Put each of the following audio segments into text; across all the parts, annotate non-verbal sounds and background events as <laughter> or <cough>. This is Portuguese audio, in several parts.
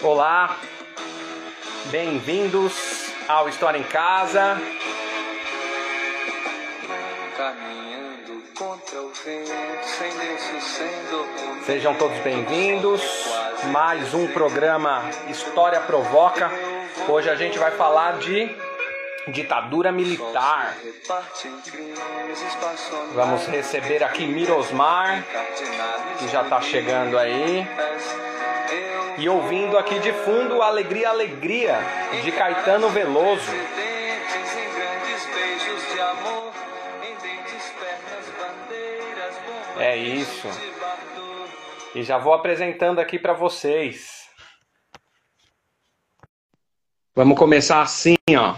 Olá, bem-vindos ao História em Casa. Caminhando contra o vento, sem lenço, sem documento. Sejam todos bem-vindos. Mais um programa História Provoca. Hoje a gente vai falar de ditadura militar. Vamos receber aqui Mirosmar, que já está chegando aí. E ouvindo aqui de fundo Alegria, Alegria, de Caetano Veloso. É isso. E já vou apresentando aqui para vocês. Vamos começar assim, ó.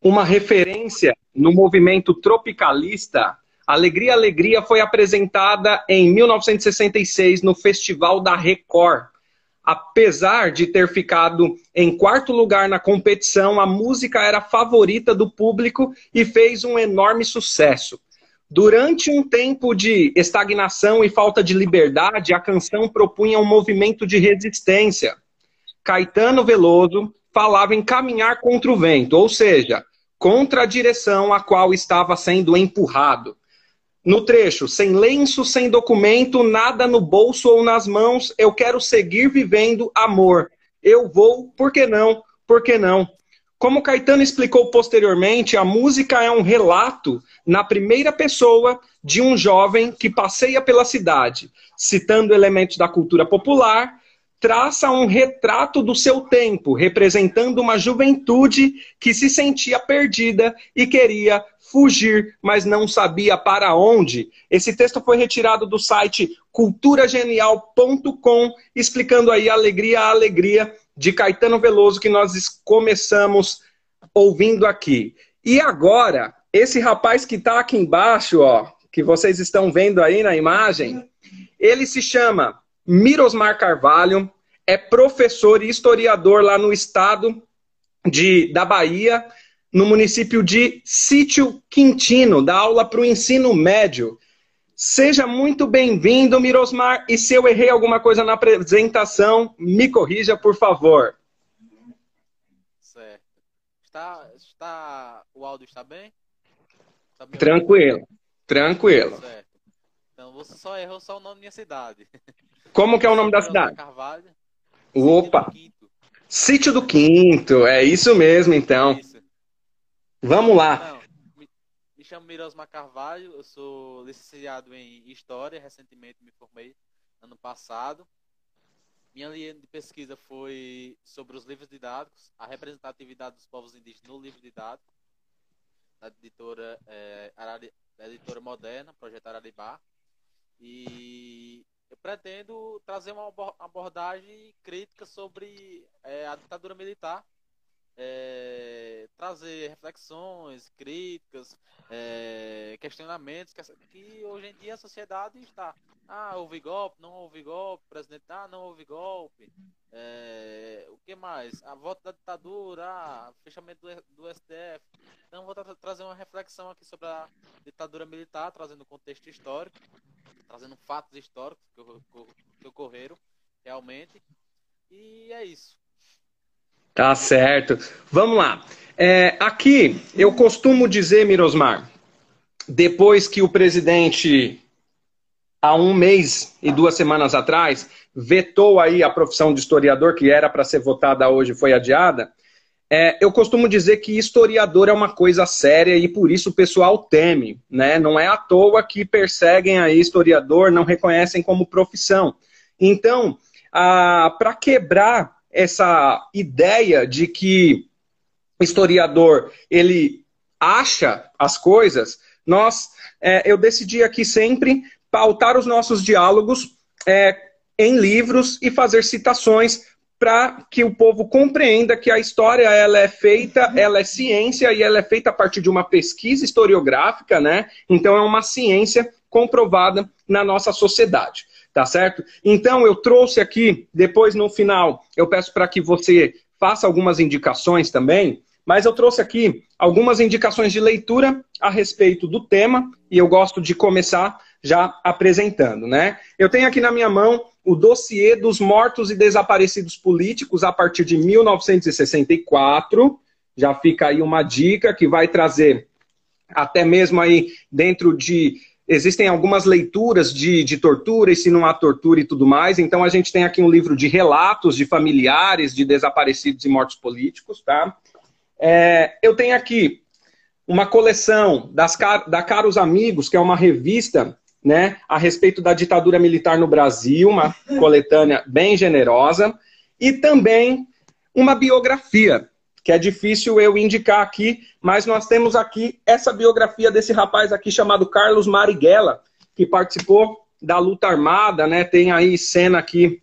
Uma referência no movimento tropicalista, Alegria Alegria foi apresentada em 1966 no Festival da Record. Apesar de ter ficado em quarto lugar na competição, a música era favorita do público e fez um enorme sucesso. Durante um tempo de estagnação e falta de liberdade, a canção propunha um movimento de resistência. Caetano Veloso falava em caminhar contra o vento, ou seja, contra a direção a qual estava sendo empurrado. No trecho, sem lenço, sem documento, nada no bolso ou nas mãos, eu quero seguir vivendo amor. Eu vou, por que não? Por que não? Como Caetano explicou posteriormente, a música é um relato na primeira pessoa de um jovem que passeia pela cidade, citando elementos da cultura popular, traça um retrato do seu tempo, representando uma juventude que se sentia perdida e queria fugir, mas não sabia para onde. Esse texto foi retirado do site culturagenial.com, explicando aí a alegria, a alegria de Caetano Veloso que nós começamos ouvindo aqui. E agora, esse rapaz que está aqui embaixo, ó, que vocês estão vendo aí na imagem, ele se chama Mirosmar Carvalho, é professor e historiador lá no estado de, da Bahia, no município de Sítio Quintino, dá aula para o ensino médio. Seja muito bem-vindo, Mirosmar, e se eu errei alguma coisa na apresentação, me corrija, por favor. Certo. Está, está, o áudio está bem? Está me Tranquilo, tranquilo. ouvindo? Certo. Então você só errou só o nome da minha cidade. <laughs> Como que é o nome da cidade? Carvalho. Opa. Sítio do Quinto, é isso mesmo, então. Isso. Vamos lá. Não, me, me chamo Mirosmar Carvalho, eu sou licenciado em História, recentemente me formei ano passado. Minha linha de pesquisa foi sobre os livros didáticos, a representatividade dos povos indígenas no livro didático, da editora, eh, Arari- da editora Moderna, Projeto Araribá. E eu pretendo trazer uma abo- abordagem crítica sobre eh, a ditadura militar é, trazer reflexões, críticas, é, questionamentos que, que hoje em dia a sociedade está. Ah, houve golpe, não houve golpe, presidente, ah, não houve golpe. É, o que mais? A volta da ditadura, ah, fechamento do, do STF. Então vou tra- trazer uma reflexão aqui sobre a ditadura militar, trazendo contexto histórico, trazendo fatos históricos que, que ocorreram realmente. E é isso. Tá certo. Vamos lá. É, aqui, eu costumo dizer, Mirosmar, depois que o presidente, há um mês e duas semanas atrás, vetou aí a profissão de historiador, que era para ser votada hoje foi adiada, é, eu costumo dizer que historiador é uma coisa séria e por isso o pessoal teme, né? Não é à toa que perseguem aí historiador, não reconhecem como profissão. Então, para quebrar essa ideia de que historiador ele acha as coisas, nós é, eu decidi aqui sempre pautar os nossos diálogos é, em livros e fazer citações para que o povo compreenda que a história ela é feita, ela é ciência e ela é feita a partir de uma pesquisa historiográfica, né? Então é uma ciência comprovada na nossa sociedade tá certo? Então eu trouxe aqui, depois no final, eu peço para que você faça algumas indicações também, mas eu trouxe aqui algumas indicações de leitura a respeito do tema, e eu gosto de começar já apresentando, né? Eu tenho aqui na minha mão o dossiê dos mortos e desaparecidos políticos a partir de 1964. Já fica aí uma dica que vai trazer até mesmo aí dentro de existem algumas leituras de, de tortura e se não há tortura e tudo mais. Então a gente tem aqui um livro de relatos de familiares de desaparecidos e mortos políticos, tá? É, eu tenho aqui uma coleção das, da Caros Amigos, que é uma revista né, a respeito da ditadura militar no Brasil, uma <laughs> coletânea bem generosa, e também uma biografia, que é difícil eu indicar aqui, mas nós temos aqui essa biografia desse rapaz aqui chamado Carlos Marighella, que participou da luta armada, né? Tem aí cena aqui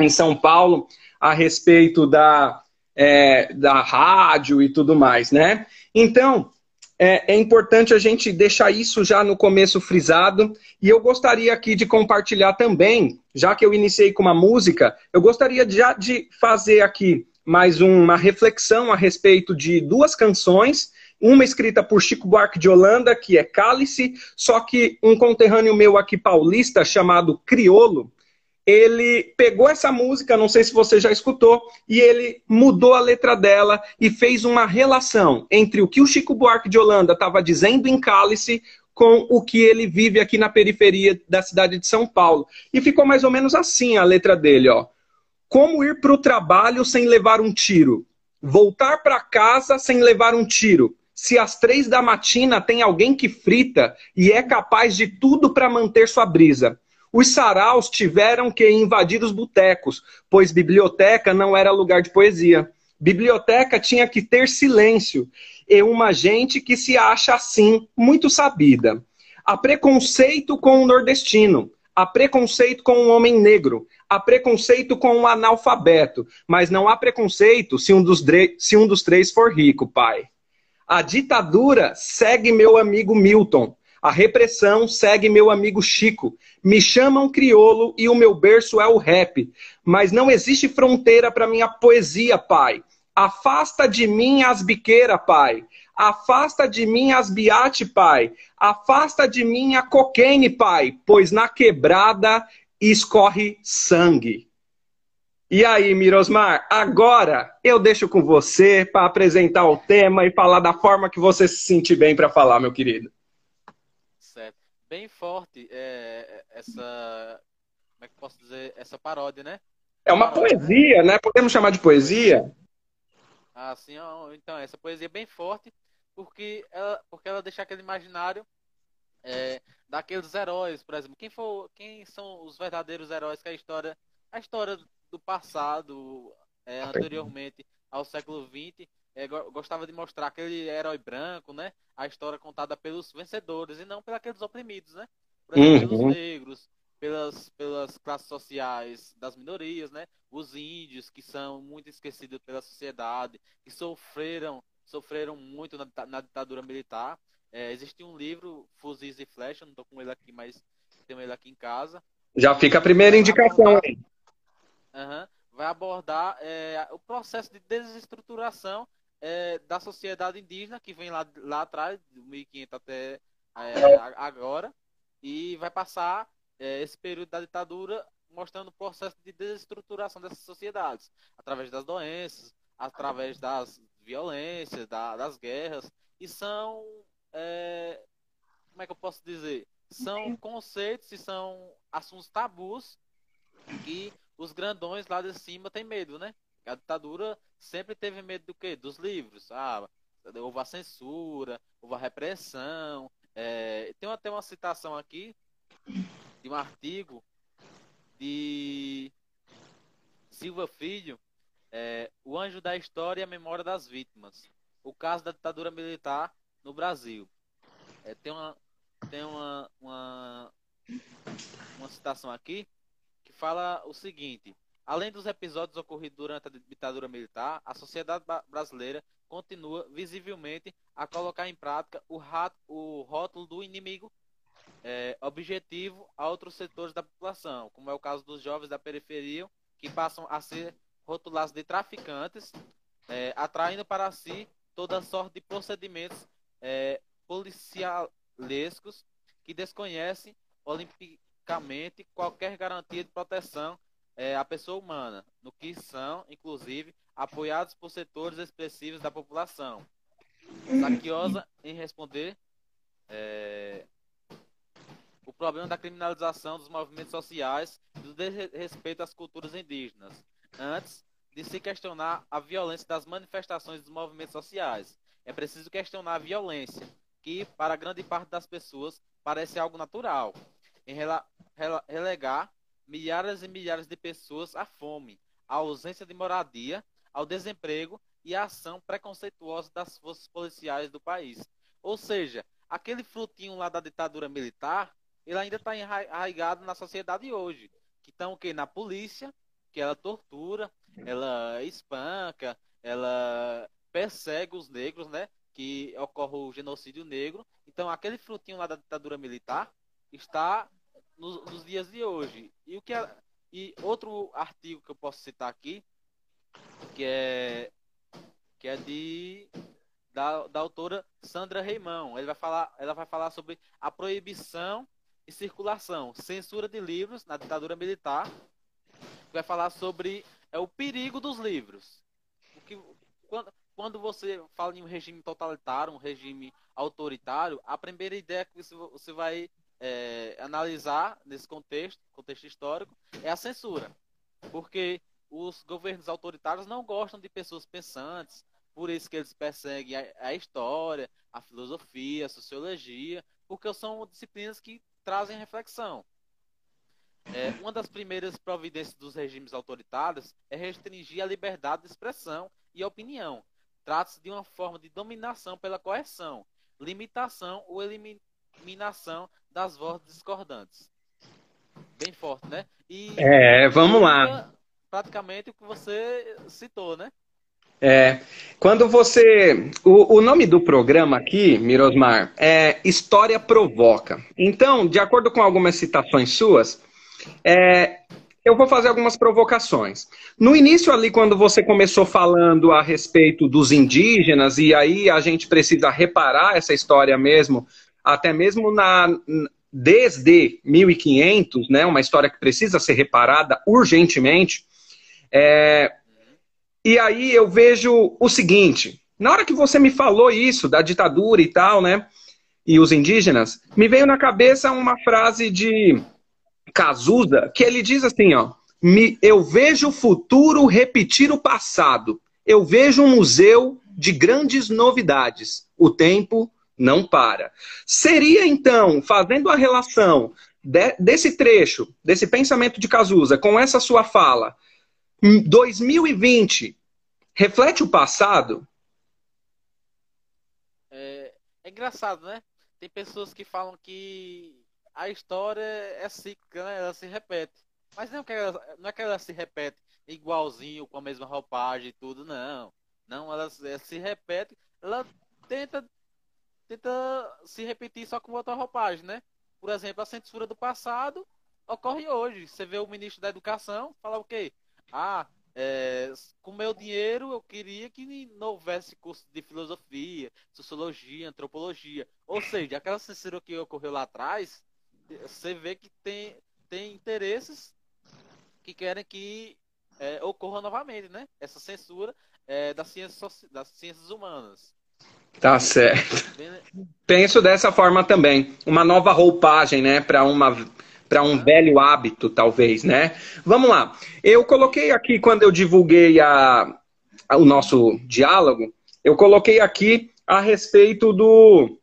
em São Paulo a respeito da, é, da rádio e tudo mais, né? Então, é, é, importante a gente deixar isso já no começo frisado. E eu gostaria aqui de compartilhar também, já que eu iniciei com uma música, eu gostaria já de fazer aqui mais uma reflexão a respeito de duas canções. Uma escrita por Chico Buarque de Holanda, que é Cálice, só que um conterrâneo meu aqui paulista, chamado Criolo, ele pegou essa música, não sei se você já escutou, e ele mudou a letra dela e fez uma relação entre o que o Chico Buarque de Holanda estava dizendo em Cálice com o que ele vive aqui na periferia da cidade de São Paulo. E ficou mais ou menos assim a letra dele, ó. Como ir para o trabalho sem levar um tiro? Voltar para casa sem levar um tiro? Se às três da matina tem alguém que frita e é capaz de tudo para manter sua brisa. Os saraus tiveram que invadir os botecos, pois biblioteca não era lugar de poesia. Biblioteca tinha que ter silêncio e uma gente que se acha assim, muito sabida. Há preconceito com o nordestino, há preconceito com o homem negro, há preconceito com o analfabeto, mas não há preconceito se um dos, se um dos três for rico, pai. A ditadura segue meu amigo Milton. A repressão segue meu amigo Chico. Me chamam criolo e o meu berço é o rap. Mas não existe fronteira para minha poesia, pai. Afasta de mim as biqueira, pai. Afasta de mim as biate, pai. Afasta de mim a cocaine, pai. Pois na quebrada escorre sangue. E aí, Mirosmar, agora eu deixo com você para apresentar o tema e falar da forma que você se sentir bem para falar, meu querido bem forte é, é, essa. Como é que posso dizer? Essa paródia, né? É uma paródia, poesia, né? né? Podemos chamar de poesia? Ah, sim. Então, essa poesia é bem forte porque ela, porque ela deixa aquele imaginário é, daqueles heróis, por exemplo. Quem, for, quem são os verdadeiros heróis que a história, a história do passado, é, anteriormente ao século XX, é, gostava de mostrar aquele herói branco, né? A história contada pelos vencedores e não pelos oprimidos, né? Por exemplo, uhum. pelos negros, pelas, pelas classes sociais das minorias, né? Os índios, que são muito esquecidos pela sociedade, que sofreram, sofreram muito na, na ditadura militar. É, existe um livro, Fuzis e Flecha, não estou com ele aqui, mas tenho ele aqui em casa. Já fica a primeira indicação aí. Uhum, vai abordar é, o processo de desestruturação é, da sociedade indígena, que vem lá, lá atrás, de 1500 até é, agora, e vai passar é, esse período da ditadura mostrando o processo de desestruturação dessas sociedades, através das doenças, através das violências, da, das guerras, e são, é, como é que eu posso dizer? São conceitos e são assuntos tabus que os grandões lá de cima têm medo, né? A ditadura sempre teve medo do quê? Dos livros. Ah, houve a censura, houve a repressão. É, tem até uma citação aqui de um artigo de Silva Filho, é, O Anjo da História e a Memória das Vítimas. O caso da ditadura militar no Brasil. É, tem uma, tem uma, uma, uma citação aqui que fala o seguinte: Além dos episódios ocorridos durante a ditadura militar, a sociedade brasileira continua visivelmente a colocar em prática o, rato, o rótulo do inimigo é, objetivo a outros setores da população, como é o caso dos jovens da periferia, que passam a ser rotulados de traficantes, é, atraindo para si toda sorte de procedimentos é, policialescos que desconhecem olimpicamente qualquer garantia de proteção é, à pessoa humana, no que são, inclusive, apoiados por setores expressivos da população. Saquiosa em responder é, o problema da criminalização dos movimentos sociais e do desrespeito às culturas indígenas, antes de se questionar a violência das manifestações dos movimentos sociais. É preciso questionar a violência, que, para grande parte das pessoas, parece algo natural, em rela relegar milhares e milhares de pessoas à fome, à ausência de moradia, ao desemprego e à ação preconceituosa das forças policiais do país. Ou seja, aquele frutinho lá da ditadura militar, ele ainda está enraizado na sociedade hoje. Que estão o quê? Na polícia, que ela tortura, ela espanca, ela persegue os negros, né? Que ocorre o genocídio negro. Então, aquele frutinho lá da ditadura militar está nos, nos dias de hoje. E o que é, e outro artigo que eu posso citar aqui, que é que é de da, da autora Sandra Reimão. Ele vai falar, ela vai falar sobre a proibição e circulação, censura de livros na ditadura militar. Vai falar sobre é o perigo dos livros. Porque quando, quando você fala em um regime totalitário, um regime autoritário, a primeira ideia que você, você vai é, analisar nesse contexto, contexto histórico, é a censura. Porque os governos autoritários não gostam de pessoas pensantes, por isso que eles perseguem a, a história, a filosofia, a sociologia, porque são disciplinas que trazem reflexão. É, uma das primeiras providências dos regimes autoritários é restringir a liberdade de expressão e opinião. Trata-se de uma forma de dominação pela coerção, limitação ou eliminação das vozes discordantes. Bem forte, né? E é, vamos lá. Praticamente o que você citou, né? É, quando você. O, o, nome do programa aqui, Mirosmar, é História Provoca. Então, de acordo com algumas citações suas, é, eu vou fazer algumas provocações. No início, ali, quando você começou falando a respeito dos indígenas, e aí a gente precisa reparar essa história mesmo, até mesmo na, desde 1500, né, uma história que precisa ser reparada urgentemente. É, e aí eu vejo o seguinte: na hora que você me falou isso, da ditadura e tal, né? E os indígenas, me veio na cabeça uma frase de Cazuza, que ele diz assim, ó. Eu vejo o futuro repetir o passado. Eu vejo um museu de grandes novidades. O tempo não para. Seria então, fazendo a relação de, desse trecho, desse pensamento de Cazuza com essa sua fala, 2020 reflete o passado? É, é engraçado, né? Tem pessoas que falam que a história é cíclica, né? Ela se repete. Mas não, é que ela, não é que ela se repete igualzinho, com a mesma roupagem e tudo, não. Não, ela, ela se repete, ela tenta, tenta se repetir só com outra roupagem, né? Por exemplo, a censura do passado ocorre hoje. Você vê o ministro da Educação falar o quê? Ah, é, com meu dinheiro eu queria que não houvesse curso de filosofia, sociologia, antropologia. Ou seja, aquela censura que ocorreu lá atrás, você vê que tem, tem interesses que querem que é, ocorra novamente, né? Essa censura é, das, ciências, das ciências humanas. Tá certo. Penso dessa forma também. Uma nova roupagem, né? Para uma para um velho hábito, talvez, né? Vamos lá. Eu coloquei aqui, quando eu divulguei a, a, o nosso diálogo, eu coloquei aqui a respeito do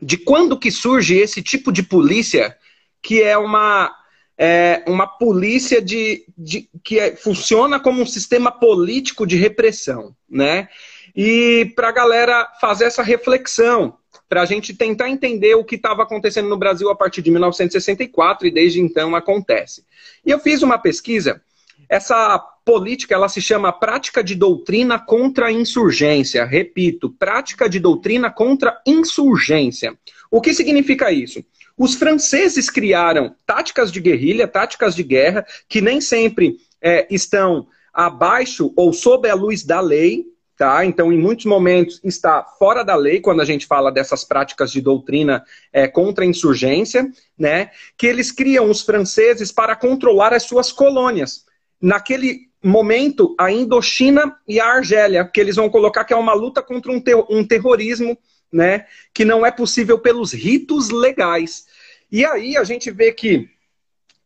de quando que surge esse tipo de polícia que é uma é uma polícia de, de que é, funciona como um sistema político de repressão, né? E para a galera fazer essa reflexão, para a gente tentar entender o que estava acontecendo no Brasil a partir de 1964 e desde então acontece. E eu fiz uma pesquisa. Essa política ela se chama prática de doutrina contra insurgência. Repito, prática de doutrina contra insurgência. O que significa isso? Os franceses criaram táticas de guerrilha, táticas de guerra, que nem sempre é, estão abaixo ou sob a luz da lei, tá? Então, em muitos momentos está fora da lei quando a gente fala dessas práticas de doutrina é, contra a insurgência, né? Que eles criam os franceses para controlar as suas colônias. Naquele momento, a Indochina e a Argélia, que eles vão colocar que é uma luta contra um, ter um terrorismo, né? Que não é possível pelos ritos legais. E aí a gente vê que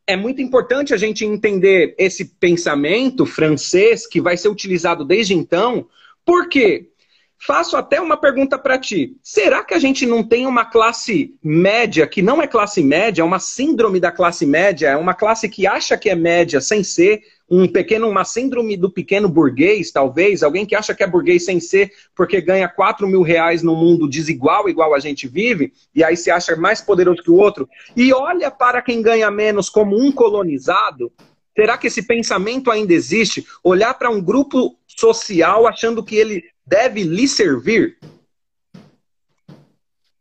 é muito importante a gente entender esse pensamento francês que vai ser utilizado desde então, porque faço até uma pergunta para ti. Será que a gente não tem uma classe média que não é classe média, é uma síndrome da classe média, é uma classe que acha que é média sem ser, um pequeno, uma síndrome do pequeno burguês, talvez, alguém que acha que é burguês sem ser, porque ganha 4 mil reais num mundo desigual, igual a gente vive, e aí se acha mais poderoso que o outro, e olha para quem ganha menos como um colonizado, será que esse pensamento ainda existe? Olhar para um grupo social achando que ele deve lhe servir?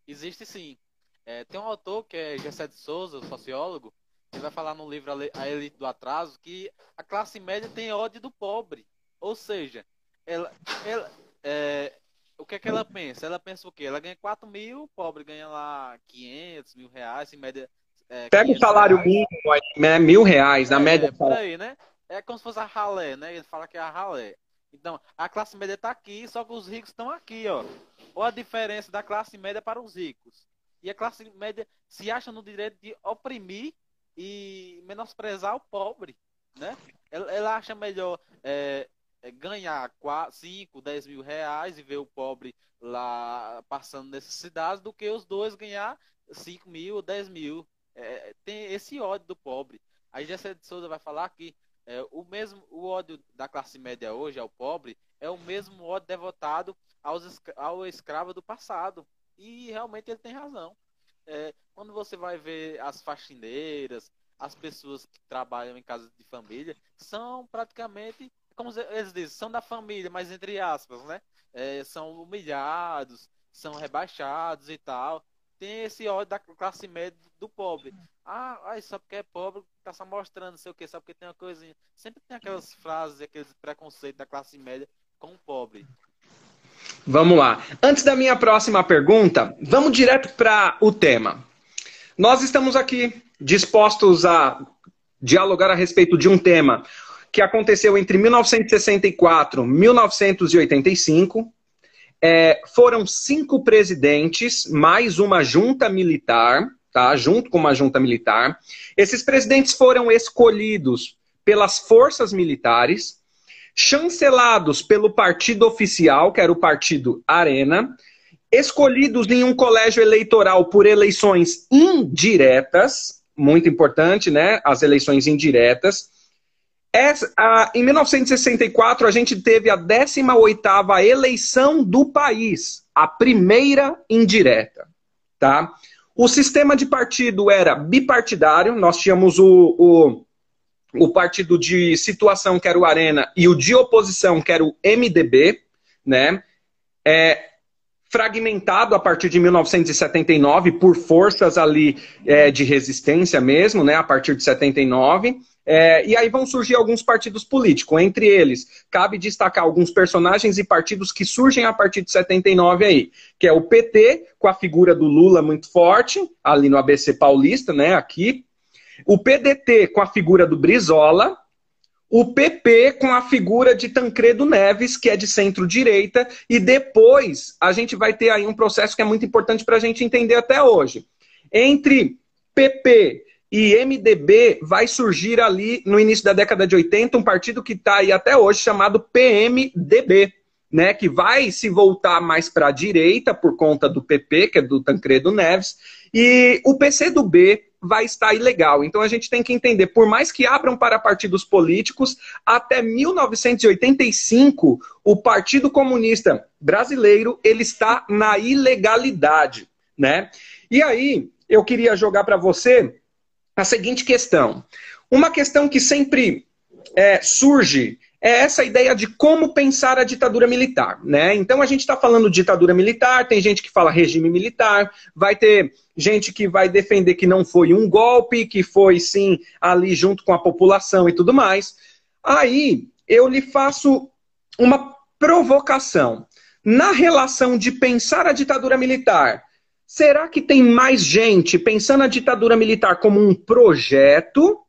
Existe sim. É, tem um autor que é Gessé de Souza, sociólogo, ele vai falar no livro A Elite do Atraso que a classe média tem ódio do pobre. Ou seja, ela, ela é, o que é que ela pensa? Ela pensa o quê? Ela ganha 4 mil, o pobre ganha lá 500 mil reais, em média. É, Pega o salário mínimo, né? mil reais, na é, média. Por aí, né? É como se fosse a ralé, né? Ele fala que é a ralé. Então, a classe média está aqui, só que os ricos estão aqui, ó. Olha a diferença da classe média para os ricos. E a classe média se acha no direito de oprimir e menosprezar o pobre, né? Ela, ela acha melhor é, é ganhar 5, 10 mil reais e ver o pobre lá passando necessidades do que os dois ganhar 5 mil, 10 mil. É, tem esse ódio do pobre. Aí Jessé de Souza vai falar que é, o mesmo o ódio da classe média hoje ao pobre é o mesmo ódio devotado aos, ao escravo do passado. E realmente ele tem razão. É, quando você vai ver as faxineiras, as pessoas que trabalham em casas de família, são praticamente, como eles dizem, são da família, mas entre aspas, né? É, são humilhados, são rebaixados e tal. Tem esse ódio da classe média do pobre. Ah, ai, só porque é pobre, tá só mostrando, sei o que, só porque tem uma coisinha. Sempre tem aquelas frases, aqueles preconceitos da classe média com o pobre. Vamos lá. Antes da minha próxima pergunta, vamos direto para o tema. Nós estamos aqui dispostos a dialogar a respeito de um tema que aconteceu entre 1964 e 1985. É, foram cinco presidentes, mais uma junta militar, tá? Junto com uma junta militar. Esses presidentes foram escolhidos pelas forças militares chancelados pelo partido oficial, que era o partido Arena, escolhidos em um colégio eleitoral por eleições indiretas, muito importante, né? As eleições indiretas. Essa, a, em 1964, a gente teve a 18ª eleição do país, a primeira indireta, tá? O sistema de partido era bipartidário, nós tínhamos o, o o partido de situação, que era o Arena, e o de oposição, que era o MDB, né? É, fragmentado a partir de 1979 por forças ali é, de resistência mesmo, né? A partir de 79. É, e aí vão surgir alguns partidos políticos. Entre eles, cabe destacar alguns personagens e partidos que surgem a partir de 79 aí, que é o PT, com a figura do Lula muito forte, ali no ABC Paulista, né? Aqui, o PDT com a figura do Brizola, o PP com a figura de Tancredo Neves, que é de centro-direita, e depois a gente vai ter aí um processo que é muito importante para a gente entender até hoje. Entre PP e MDB vai surgir ali no início da década de 80 um partido que está aí até hoje chamado PMDB, né, que vai se voltar mais para a direita por conta do PP, que é do Tancredo Neves, e o PCdoB vai estar ilegal. Então a gente tem que entender, por mais que abram para partidos políticos, até 1985 o Partido Comunista Brasileiro ele está na ilegalidade, né? E aí eu queria jogar para você a seguinte questão, uma questão que sempre é, surge é essa ideia de como pensar a ditadura militar, né? Então a gente está falando ditadura militar, tem gente que fala regime militar, vai ter gente que vai defender que não foi um golpe, que foi sim ali junto com a população e tudo mais. Aí eu lhe faço uma provocação. Na relação de pensar a ditadura militar, será que tem mais gente pensando a ditadura militar como um projeto,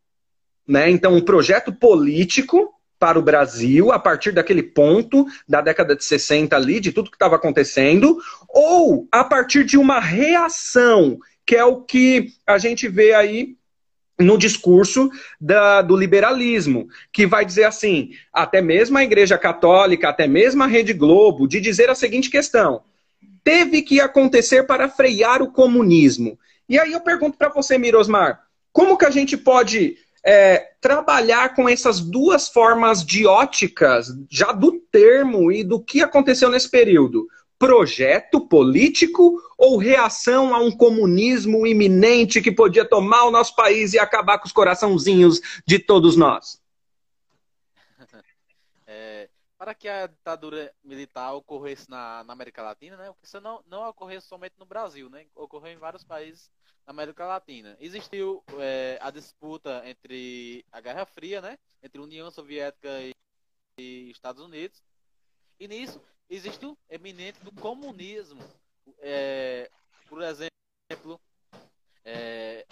né? Então, um projeto político para o Brasil a partir daquele ponto da década de 60 ali, de tudo que estava acontecendo, ou a partir de uma reação, que é o que a gente vê aí no discurso da, do liberalismo, que vai dizer assim, até mesmo a Igreja Católica, até mesmo a Rede Globo, de dizer a seguinte questão: teve que acontecer para frear o comunismo. E aí eu pergunto para você, Mirosmar, como que a gente pode é, trabalhar com essas duas formas de óticas, já do termo e do que aconteceu nesse período? Projeto político ou reação a um comunismo iminente que podia tomar o nosso país e acabar com os coraçãozinhos de todos nós? Para que a ditadura militar ocorresse na, na América Latina, né, isso não, não ocorreu somente no Brasil, né, ocorreu em vários países na América Latina. Existiu é, a disputa entre a Guerra Fria, né, entre União Soviética e, e Estados Unidos, e nisso existe o eminente do comunismo. É, por exemplo, é,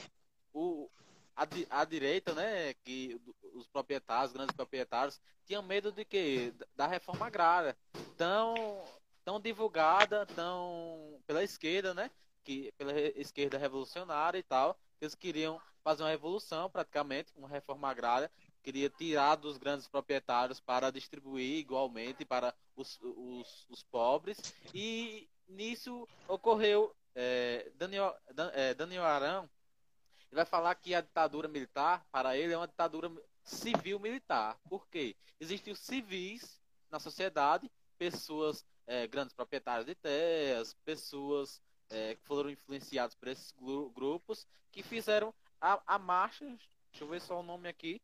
o, a, a, direita, né, que os proprietários, os grandes proprietários, tinham medo de que da reforma agrária, tão tão divulgada, tão pela esquerda, né, que pela esquerda revolucionária e tal, eles queriam fazer uma revolução praticamente, uma reforma agrária, queria tirar dos grandes proprietários para distribuir igualmente para os, os, os pobres. E nisso ocorreu é, Daniel, é, Daniel Arão vai falar que a ditadura militar para ele é uma ditadura civil militar por quê existem os civis na sociedade pessoas é, grandes proprietários de terras pessoas é, que foram influenciados por esses grupos que fizeram a, a marcha. Deixa eu ver só o nome aqui.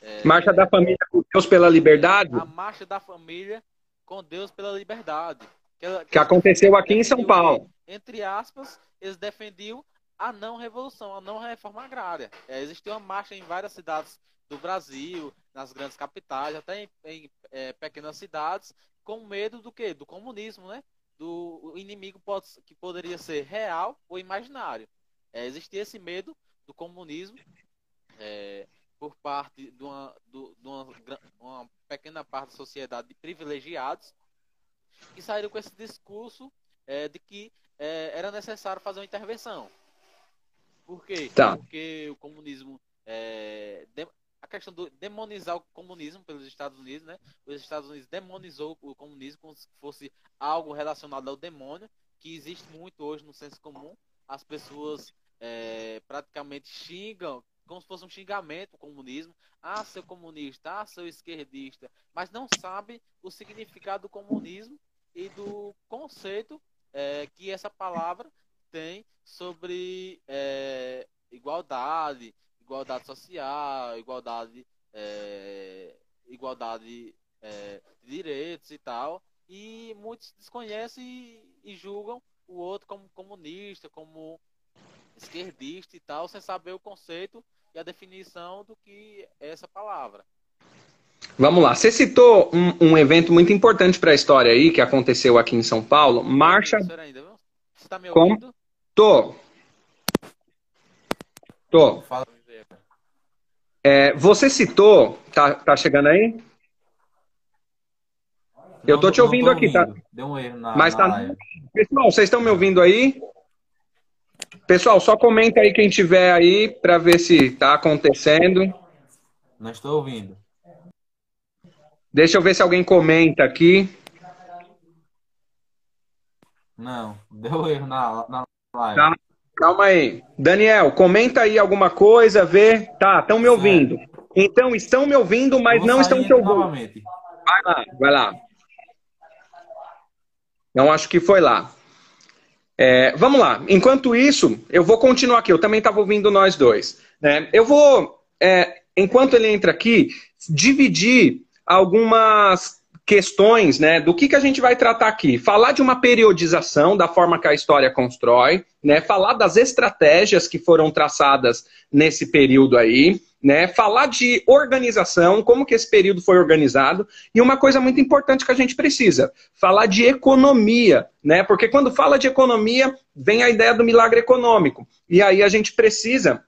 É, marcha da família com Deus pela liberdade? A marcha da família com Deus pela liberdade. Que, que aconteceu aqui em São Paulo. Entre aspas, eles defendiam a não revolução, a não reforma agrária. É, existiu uma marcha em várias cidades do Brasil, nas grandes capitais, até em, em é, pequenas cidades, com medo do quê? Do comunismo, né? do inimigo pode, que poderia ser real ou imaginário. É, existia esse medo do comunismo é, por parte de, uma, do, de uma, uma, pequena parte da sociedade de privilegiados que saíram com esse discurso é, de que é, era necessário fazer uma intervenção. Por quê? Tá. Porque o comunismo é, a questão do demonizar o comunismo pelos Estados Unidos, né? Os Estados Unidos demonizou o comunismo como se fosse algo relacionado ao demônio, que existe muito hoje no senso comum. As pessoas é, praticamente xingam, como se fosse um xingamento o comunismo. Ah, seu comunista, ah, seu esquerdista, mas não sabe o significado do comunismo e do conceito é, que essa palavra tem sobre é, igualdade, igualdade social, igualdade, é, igualdade é, de direitos e tal. E muitos desconhecem e, e, julgam o outro como comunista, como esquerdista e tal, sem saber o conceito e a definição do que é essa palavra. Vamos lá. Você citou um, um evento muito importante para a história aí, que aconteceu aqui em São Paulo. Marcha. Você está me ouvindo? Como? Tô. Tô. Fala. É, você citou, tá, tá chegando aí? eu tô te ouvindo, tô aqui, tá? Deu um erro na, Mas tá. Pessoal, vocês estão me ouvindo aí? Pessoal, só comenta aí quem tiver aí para ver se tá acontecendo. Não estou ouvindo. Deixa eu ver se alguém comenta aqui. Não, deu erro na, na live. Tá. Calma aí. Daniel, comenta aí alguma coisa, vê. Tá, estão me ouvindo. Então, estão me ouvindo, mas não estão te ouvindo. Novamente. Vai lá, vai lá. Não acho que foi lá. É, vamos lá. Enquanto isso, eu vou continuar aqui. Eu também estava ouvindo nós dois. Né? Eu vou, é, enquanto ele entra aqui, dividir algumas questões né, do que, que a gente vai tratar aqui. Falar de uma periodização da forma que a história constrói, né, falar das estratégias que foram traçadas nesse período aí, né? Falar de organização, como que esse período foi organizado, e uma coisa muito importante que a gente precisa, falar de economia, né? Porque quando fala de economia, vem a ideia do milagre econômico. E aí a gente precisa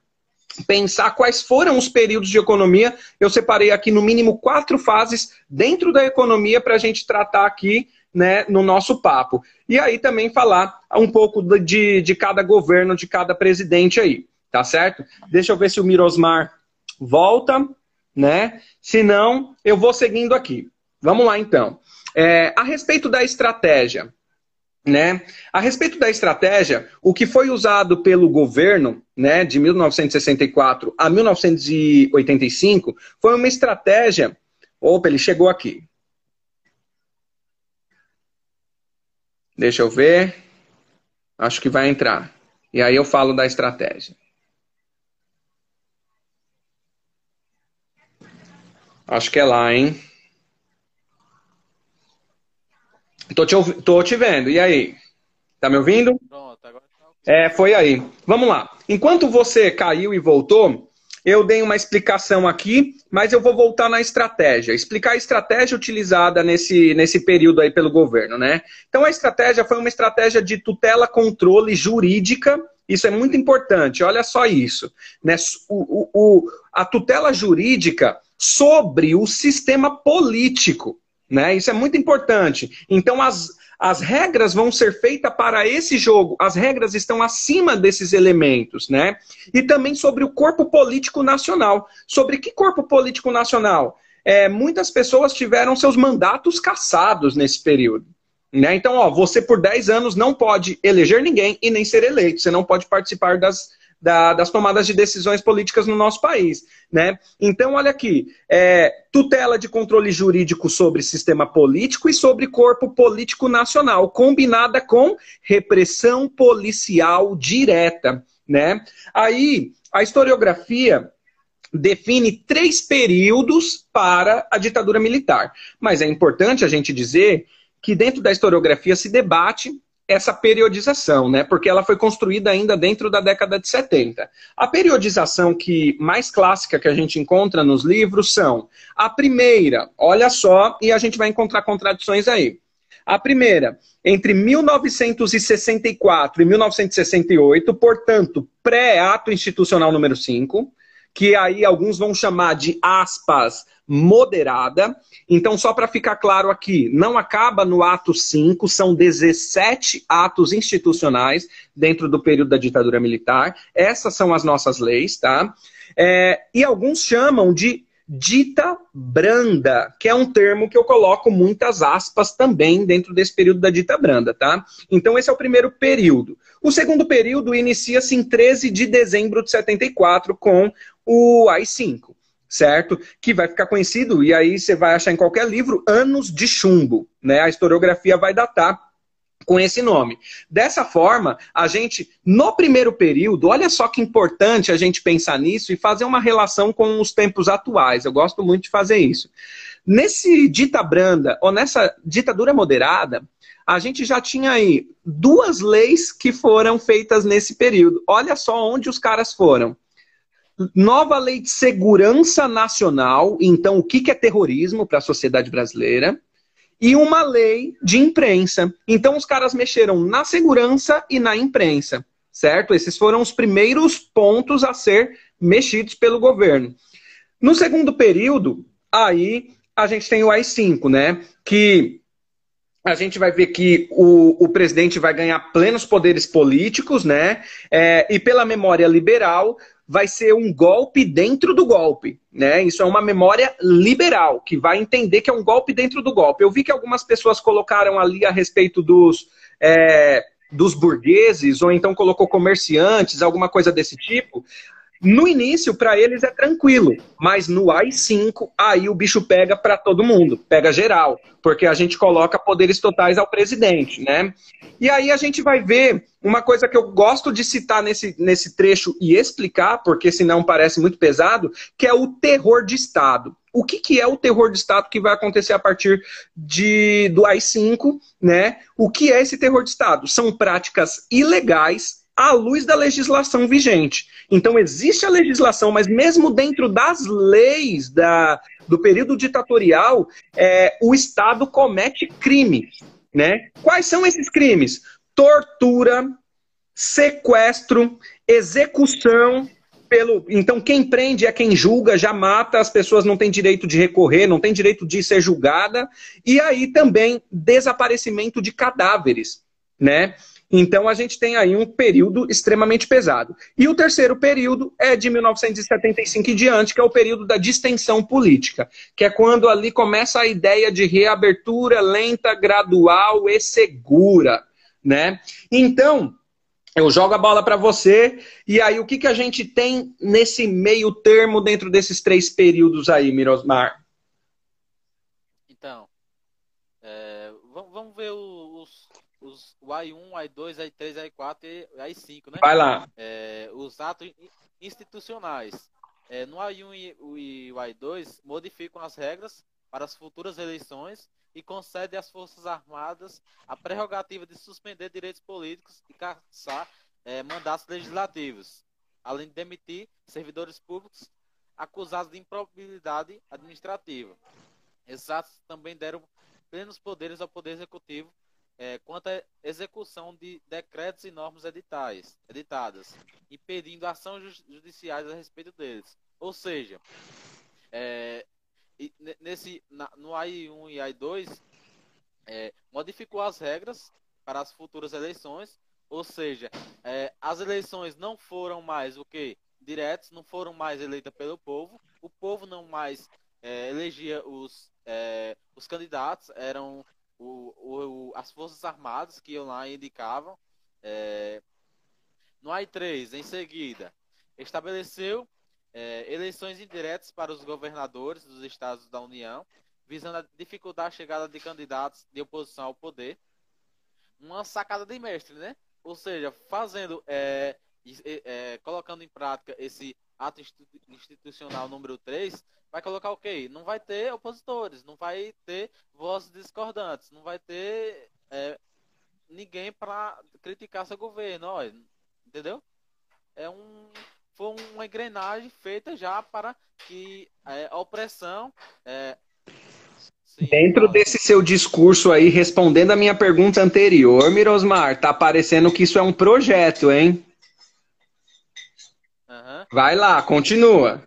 pensar quais foram os períodos de economia. Eu separei aqui no mínimo quatro fases dentro da economia para a gente tratar aqui né, no nosso papo. E aí também falar um pouco de, de cada governo, de cada presidente aí, tá certo? Deixa eu ver se o Mirosmar volta, né? Se não, eu vou seguindo aqui. Vamos lá então. É, a respeito da estratégia, né? A respeito da estratégia, o que foi usado pelo governo, né, de 1964 a 1985, foi uma estratégia. Opa, ele chegou aqui. Deixa eu ver. Acho que vai entrar. E aí eu falo da estratégia. Acho que é lá, hein? Tô te, tô te vendo. E aí? Tá me ouvindo? Pronto, agora tá É, foi aí. Vamos lá. Enquanto você caiu e voltou, eu dei uma explicação aqui, mas eu vou voltar na estratégia. Explicar a estratégia utilizada nesse, nesse período aí pelo governo, né? Então a estratégia foi uma estratégia de tutela controle jurídica. Isso é muito importante, olha só isso. Né? O, o, o, a tutela jurídica sobre o sistema político. Né? Isso é muito importante. Então, as, as regras vão ser feitas para esse jogo. As regras estão acima desses elementos, né? E também sobre o corpo político nacional. Sobre que corpo político nacional? É, muitas pessoas tiveram seus mandatos cassados nesse período. Né? Então, ó, você por 10 anos não pode eleger ninguém e nem ser eleito. Você não pode participar das, da, das tomadas de decisões políticas no nosso país. Né? Então, olha aqui: é, tutela de controle jurídico sobre sistema político e sobre corpo político nacional, combinada com repressão policial direta. Né? Aí, a historiografia define três períodos para a ditadura militar. Mas é importante a gente dizer que dentro da historiografia se debate essa periodização, né? Porque ela foi construída ainda dentro da década de 70. A periodização que mais clássica que a gente encontra nos livros são a primeira, olha só, e a gente vai encontrar contradições aí. A primeira, entre 1964 e 1968, portanto, pré-ato institucional número 5, que aí alguns vão chamar de aspas moderada. Então, só para ficar claro aqui, não acaba no ato 5, são 17 atos institucionais dentro do período da ditadura militar. Essas são as nossas leis, tá? É, e alguns chamam de dita branda, que é um termo que eu coloco muitas aspas também dentro desse período da dita branda, tá? Então esse é o primeiro período. O segundo período inicia-se em 13 de dezembro de 74 com o AI-5 certo? Que vai ficar conhecido, e aí você vai achar em qualquer livro, Anos de Chumbo. Né? A historiografia vai datar com esse nome. Dessa forma, a gente, no primeiro período, olha só que importante a gente pensar nisso e fazer uma relação com os tempos atuais. Eu gosto muito de fazer isso. Nesse dita branda, ou nessa ditadura moderada, a gente já tinha aí duas leis que foram feitas nesse período. Olha só onde os caras foram nova lei de segurança nacional, então o que é terrorismo para a sociedade brasileira, e uma lei de imprensa. Então os caras mexeram na segurança e na imprensa, certo? Esses foram os primeiros pontos a ser mexidos pelo governo. No segundo período, aí a gente tem o AI-5, né? Que a gente vai ver que o, o presidente vai ganhar plenos poderes políticos, né? É, e pela memória liberal, vai ser um golpe dentro do golpe. Né? Isso é uma memória liberal, que vai entender que é um golpe dentro do golpe. Eu vi que algumas pessoas colocaram ali a respeito dos, é, dos burgueses, ou então colocou comerciantes, alguma coisa desse tipo. No início, para eles é tranquilo, mas no AI-5, aí o bicho pega para todo mundo, pega geral, porque a gente coloca poderes totais ao presidente, né? E aí a gente vai ver uma coisa que eu gosto de citar nesse, nesse trecho e explicar, porque senão parece muito pesado, que é o terror de Estado. O que, que é o terror de Estado que vai acontecer a partir de, do AI-5, né? O que é esse terror de Estado? São práticas ilegais à luz da legislação vigente. Então, existe a legislação, mas mesmo dentro das leis da, do período ditatorial, é, o Estado comete crimes. Né? Quais são esses crimes? Tortura, sequestro, execução. Pelo... Então, quem prende é quem julga, já mata, as pessoas não têm direito de recorrer, não têm direito de ser julgada. E aí também desaparecimento de cadáveres. Né? Então a gente tem aí um período extremamente pesado. E o terceiro período é de 1975 em diante, que é o período da distensão política, que é quando ali começa a ideia de reabertura lenta, gradual e segura, né? Então, eu jogo a bola para você, e aí o que, que a gente tem nesse meio termo dentro desses três períodos aí, Mirosmar? Então, é, vamos ver os, o AI1, AI2, AI3, AI4 e AI5, né? Vai lá. É, os atos institucionais. É, no AI1 e o AI2 modificam as regras para as futuras eleições e concedem às Forças Armadas a prerrogativa de suspender direitos políticos e caçar é, mandatos legislativos, além de demitir servidores públicos acusados de improbabilidade administrativa. Esses atos também deram plenos poderes ao Poder Executivo é, quanto à execução de decretos e normas editais, editadas, impedindo ações judiciais a respeito deles. Ou seja, é, nesse, na, no AI1 e AI2, é, modificou as regras para as futuras eleições, ou seja, é, as eleições não foram mais o que diretas, não foram mais eleitas pelo povo, o povo não mais é, elegia os, é, os candidatos, eram o, o, as Forças Armadas que iam lá indicavam. É, no AI3, em seguida, estabeleceu é, eleições indiretas para os governadores dos estados da União, visando dificultar a chegada de candidatos de oposição ao poder. Uma sacada de mestre, né? Ou seja, fazendo, é, é, colocando em prática esse ato institucional número 3, vai colocar o quê? Não vai ter opositores, não vai ter vozes discordantes, não vai ter é, ninguém para criticar seu governo, ó, entendeu? É um foi uma engrenagem feita já para que é, a opressão é, Sim, Dentro desse seu discurso aí, respondendo a minha pergunta anterior, Mirosmar, tá parecendo que isso é um projeto, hein? Vai lá, continua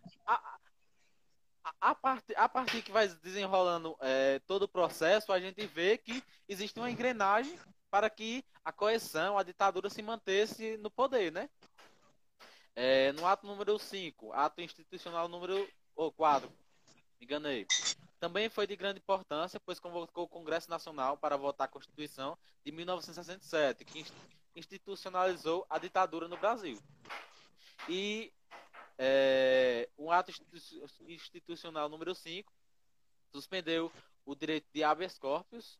a partir, a partir que vai desenrolando é, todo o processo, a gente vê que existe uma engrenagem para que a coerção, a ditadura se mantesse no poder, né? É, no ato número 5, ato institucional número oh, 4, me enganei. Também foi de grande importância, pois convocou o Congresso Nacional para votar a Constituição de 1967, que institucionalizou a ditadura no Brasil. E é, um ato institucional número 5 suspendeu o direito de habeas corpus,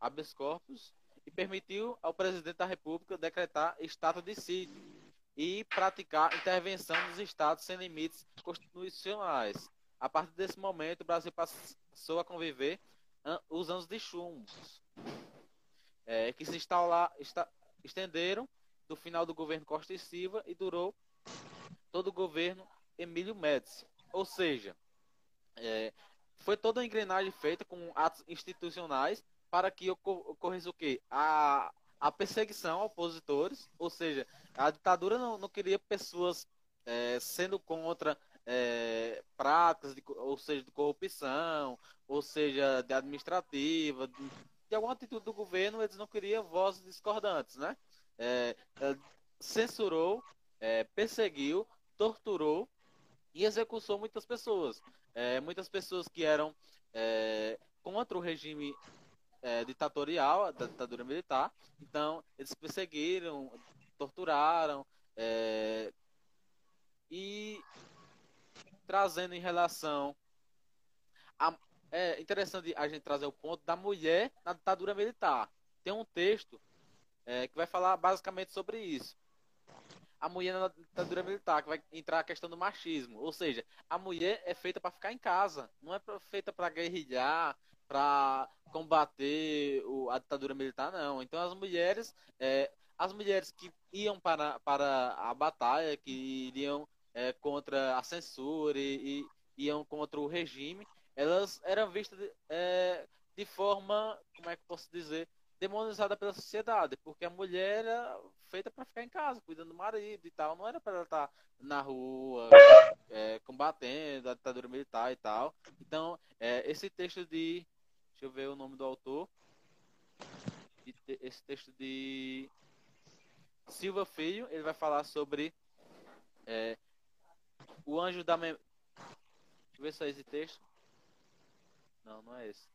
habeas corpus e permitiu ao presidente da República decretar estado de sítio e praticar intervenção nos estados sem limites constitucionais. A partir desse momento, o Brasil passou a conviver os anos de chumbos, é, que se instalar, está, estenderam do final do governo Costa e Silva e durou todo o governo Emílio Médici. Ou seja, é, foi toda a engrenagem feita com atos institucionais para que ocorresse o quê? A, a perseguição a opositores, ou seja, a ditadura não, não queria pessoas é, sendo contra é, práticas, de, ou seja, de corrupção, ou seja, de administrativa, de, de, alguma atitude do governo, eles não queriam vozes discordantes, né? É, é censurou, é, perseguiu torturou e executou muitas pessoas. É, muitas pessoas que eram é, contra o regime é, ditatorial, da ditadura militar. Então, eles perseguiram, torturaram é, e trazendo em relação a, é interessante a gente trazer o ponto da mulher na ditadura militar. Tem um texto é, que vai falar basicamente sobre isso a mulher na ditadura militar, que vai entrar a questão do machismo. Ou seja, a mulher é feita para ficar em casa, não é feita para guerrilhar, para combater o, a ditadura militar, não. Então as mulheres, é, as mulheres que iam para, para a batalha, que iriam é, contra a censura e, e, iam contra o regime, elas eram vistas de, é, de forma, como é que posso dizer, demonizada pela sociedade, porque a mulher era feita para ficar em casa, cuidando do marido e tal, não era para ela estar na rua, é, combatendo a ditadura militar e tal. Então, é, esse texto de, deixa eu ver o nome do autor, esse texto de Silva Filho, ele vai falar sobre é, o anjo da memória. Deixa eu ver é esse texto. Não, não é esse.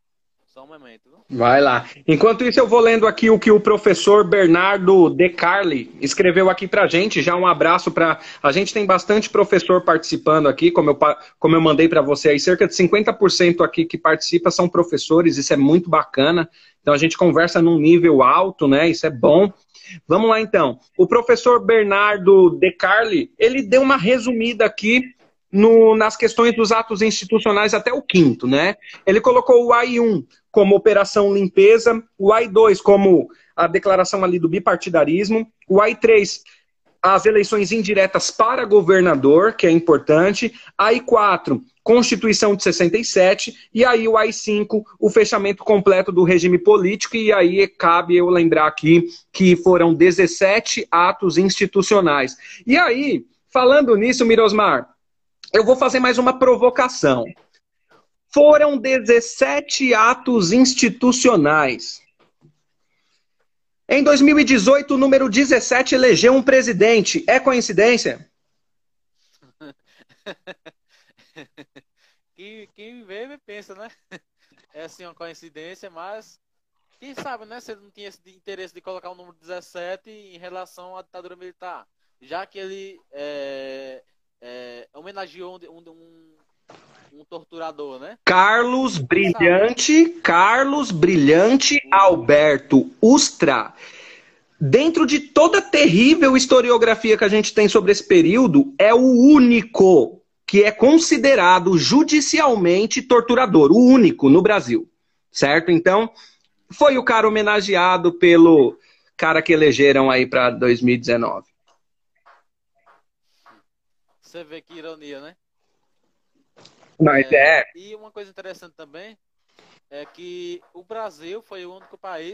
Só um momento. Vai lá. Enquanto isso, eu vou lendo aqui o que o professor Bernardo De Carli escreveu aqui pra gente. Já um abraço para. A gente tem bastante professor participando aqui, como eu, como eu mandei para você aí. Cerca de 50% aqui que participa são professores, isso é muito bacana. Então a gente conversa num nível alto, né? Isso é bom. Vamos lá então. O professor Bernardo De Carli, ele deu uma resumida aqui no, nas questões dos atos institucionais até o quinto, né? Ele colocou o AI1 como operação limpeza, o AI2 como a declaração ali do bipartidarismo, o AI3 as eleições indiretas para governador, que é importante, AI4 Constituição de 67, e aí o AI5, o fechamento completo do regime político, e aí cabe eu lembrar aqui que foram 17 atos institucionais. E aí, falando nisso, Mirosmar, eu vou fazer mais uma provocação. Foram 17 atos institucionais. Em 2018, o número 17 elegeu um presidente. É coincidência? <laughs> quem, quem vê, pensa, né? É assim uma coincidência, mas quem sabe, né? Se ele não tinha esse interesse de colocar o número 17 em relação à ditadura militar. Já que ele é, é, homenageou um, um, um, torturador, né? Carlos Brilhante, Carlos Brilhante Alberto Ustra. Dentro de toda a terrível historiografia que a gente tem sobre esse período, é o único que é considerado judicialmente torturador, o único no Brasil, certo? Então, foi o cara homenageado pelo cara que elegeram aí para 2019. Você vê que ironia, né? Mas é, é. E uma coisa interessante também é que o Brasil foi o único país.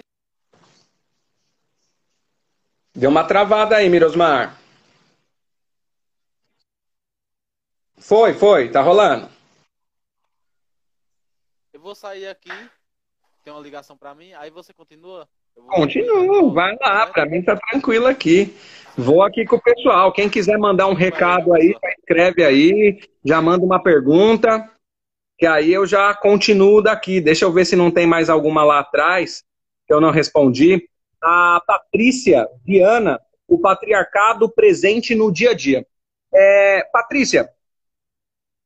Deu uma travada aí, Mirosmar. Foi, foi, tá rolando. Eu vou sair aqui, tem uma ligação para mim, aí você continua? Continua, vai lá, para mim tá tranquilo aqui. Vou aqui com o pessoal. Quem quiser mandar um recado aí, já escreve aí, já manda uma pergunta, que aí eu já continuo daqui. Deixa eu ver se não tem mais alguma lá atrás que eu não respondi. A Patrícia Viana, o patriarcado presente no dia a dia. É, Patrícia,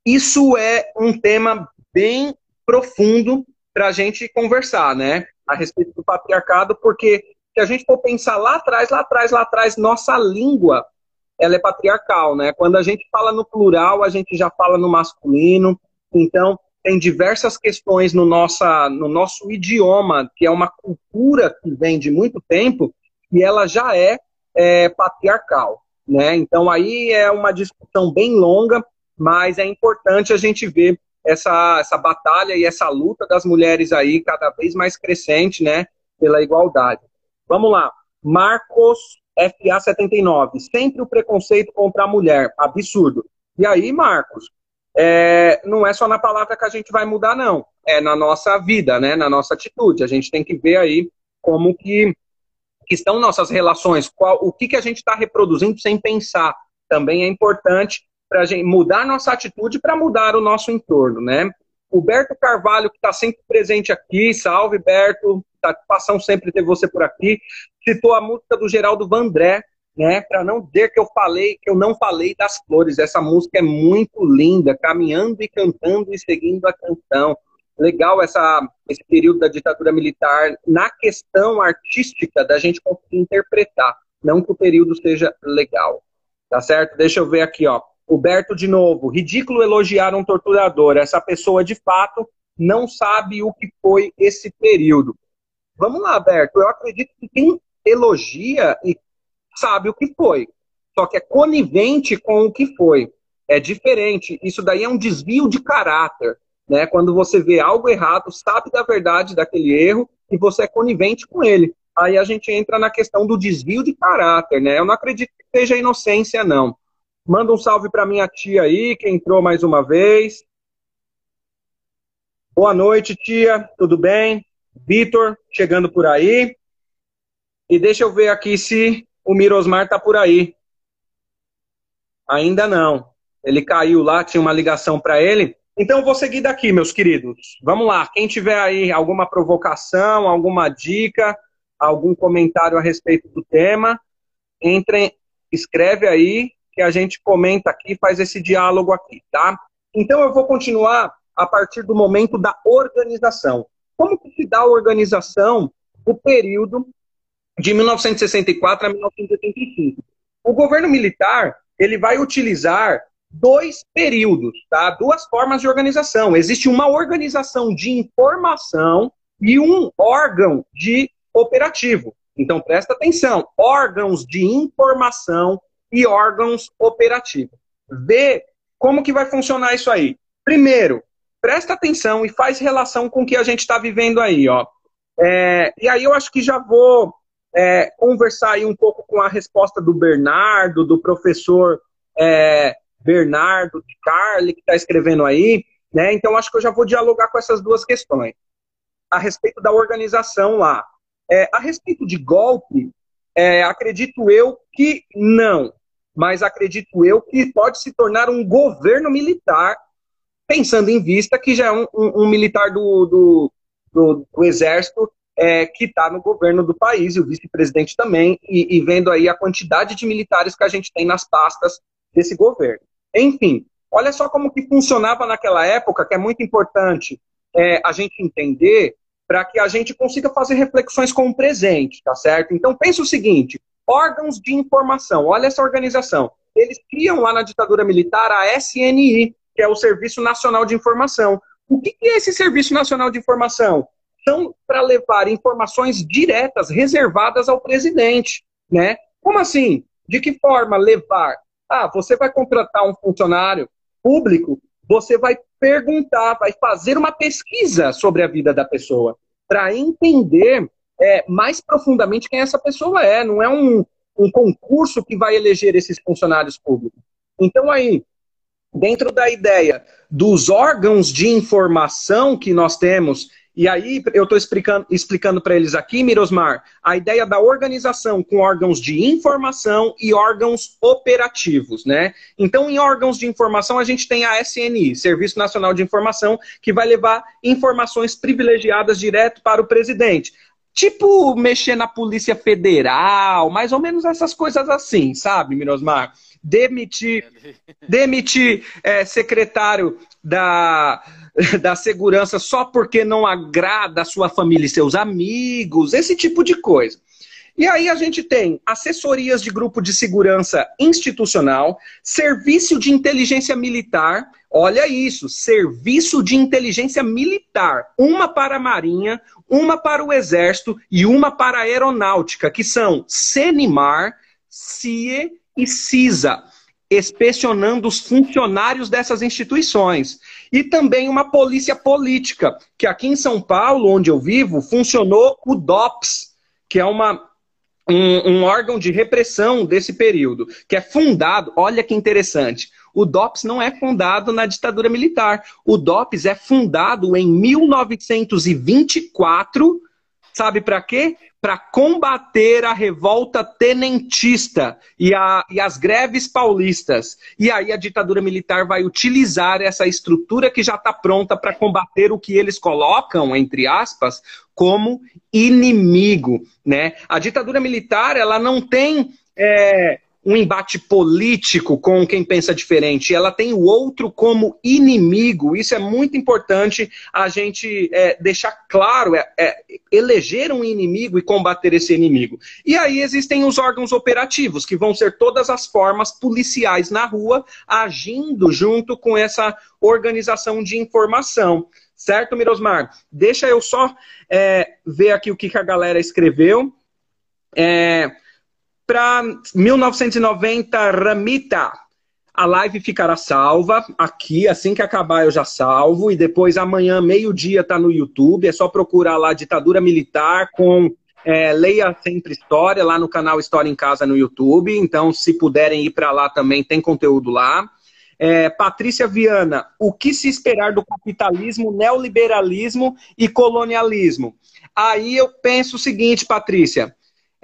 isso é um tema bem profundo para a gente conversar, né? A respeito do patriarcado, porque se a gente for pensar lá atrás, lá atrás, lá atrás, nossa língua, ela é patriarcal, né? Quando a gente fala no plural, a gente já fala no masculino. Então, tem diversas questões no, nossa, no nosso idioma, que é uma cultura que vem de muito tempo, e ela já é, é patriarcal, né? Então, aí é uma discussão bem longa, mas é importante a gente ver essa, essa batalha e essa luta das mulheres aí cada vez mais crescente, né, pela igualdade. Vamos lá. Marcos FA79. Sempre o preconceito contra a mulher. Absurdo. E aí, Marcos, é, não é só na palavra que a gente vai mudar, não. É na nossa vida, né, na nossa atitude. A gente tem que ver aí como que, que estão nossas relações, qual, o que, que a gente está reproduzindo sem pensar. Também é importante para a gente mudar nossa atitude para mudar o nosso entorno, né? O Berto Carvalho, que está sempre presente aqui, salve Berto, satisfação sempre ter você por aqui, citou a música do Geraldo Vandré, né? Para não dizer que eu falei, que eu não falei das flores. Essa música é muito linda, caminhando e cantando e seguindo a canção. Legal essa, esse período da ditadura militar na questão artística da gente conseguir interpretar, não que o período seja legal. Tá certo? Deixa eu ver aqui, ó. O Berto, de novo, ridículo elogiar um torturador. Essa pessoa, de fato, não sabe o que foi esse período. Vamos lá, Berto. Eu acredito que quem elogia e sabe o que foi. Só que é conivente com o que foi. É diferente. Isso daí é um desvio de caráter. Né? Quando você vê algo errado, sabe da verdade daquele erro e você é conivente com ele. Aí a gente entra na questão do desvio de caráter, né? Eu não acredito que seja inocência, não. Manda um salve para minha tia aí, que entrou mais uma vez. Boa noite, tia. Tudo bem? Vitor, chegando por aí. E deixa eu ver aqui se o Mirosmar tá por aí. Ainda não. Ele caiu lá, tinha uma ligação para ele. Então vou seguir daqui, meus queridos. Vamos lá. Quem tiver aí alguma provocação, alguma dica, algum comentário a respeito do tema, entrem, escreve aí que a gente comenta aqui, faz esse diálogo aqui, tá? Então eu vou continuar a partir do momento da organização. Como que se dá a organização o período de 1964 a 1985? O governo militar ele vai utilizar dois períodos, tá? Duas formas de organização. Existe uma organização de informação e um órgão de operativo. Então presta atenção, órgãos de informação e órgãos operativos. Vê como que vai funcionar isso aí. Primeiro, presta atenção e faz relação com o que a gente está vivendo aí, ó. É, e aí eu acho que já vou é, conversar aí um pouco com a resposta do Bernardo, do professor é, Bernardo de Carli, que está escrevendo aí, né? Então acho que eu já vou dialogar com essas duas questões. A respeito da organização lá. É, a respeito de golpe, é, acredito eu que não. Mas acredito eu que pode se tornar um governo militar, pensando em vista que já é um, um, um militar do, do, do, do Exército é, que está no governo do país, e o vice-presidente também, e, e vendo aí a quantidade de militares que a gente tem nas pastas desse governo. Enfim, olha só como que funcionava naquela época, que é muito importante é, a gente entender para que a gente consiga fazer reflexões com o presente, tá certo? Então pensa o seguinte, órgãos de informação, olha essa organização. Eles criam lá na ditadura militar a SNI, que é o Serviço Nacional de Informação. O que é esse Serviço Nacional de Informação? São para levar informações diretas, reservadas ao presidente, né? Como assim? De que forma levar ah, você vai contratar um funcionário público, você vai perguntar, vai fazer uma pesquisa sobre a vida da pessoa, para entender é, mais profundamente quem essa pessoa é. Não é um, um concurso que vai eleger esses funcionários públicos. Então, aí, dentro da ideia dos órgãos de informação que nós temos e aí eu estou explicando, explicando para eles aqui, Mirosmar, a ideia da organização com órgãos de informação e órgãos operativos, né? Então, em órgãos de informação, a gente tem a SNI, Serviço Nacional de Informação, que vai levar informações privilegiadas direto para o presidente. Tipo mexer na Polícia Federal, mais ou menos essas coisas assim, sabe, Mirosmar? Demitir, <laughs> demitir é, secretário da <laughs> da segurança só porque não agrada a sua família e seus amigos, esse tipo de coisa. E aí a gente tem assessorias de grupo de segurança institucional, serviço de inteligência militar, olha isso, serviço de inteligência militar, uma para a Marinha, uma para o Exército e uma para a Aeronáutica, que são CENIMAR, CIE e CISA, inspecionando os funcionários dessas instituições. E também uma polícia política, que aqui em São Paulo, onde eu vivo, funcionou o DOPS, que é uma, um, um órgão de repressão desse período, que é fundado, olha que interessante, o DOPS não é fundado na ditadura militar. O DOPS é fundado em 1924, sabe para quê? para combater a revolta tenentista e, a, e, as greves paulistas. E aí a ditadura militar vai utilizar essa estrutura que já está pronta para combater o que eles colocam, entre aspas, como inimigo. Né? A ditadura militar ela não tem é, um embate político com quem pensa diferente, ela tem o outro como inimigo. Isso é muito importante a gente é, deixar claro, é, é, eleger um inimigo e combater esse inimigo. E aí existem os órgãos operativos, que vão ser todas as formas policiais na rua agindo junto com essa organização de informação. Certo, Mirosmar? Deixa eu só é, ver aqui o que, que a galera escreveu. É, para 1990 Ramita. A live ficará salva aqui, assim que acabar eu já salvo, e depois amanhã, meio-dia, tá no YouTube. É só procurar lá Ditadura Militar com é, Leia Sempre História, lá no canal História em Casa no YouTube. Então, se puderem ir para lá também, tem conteúdo lá. É, Patrícia Viana, o que se esperar do capitalismo, neoliberalismo e colonialismo? Aí eu penso o seguinte, Patrícia,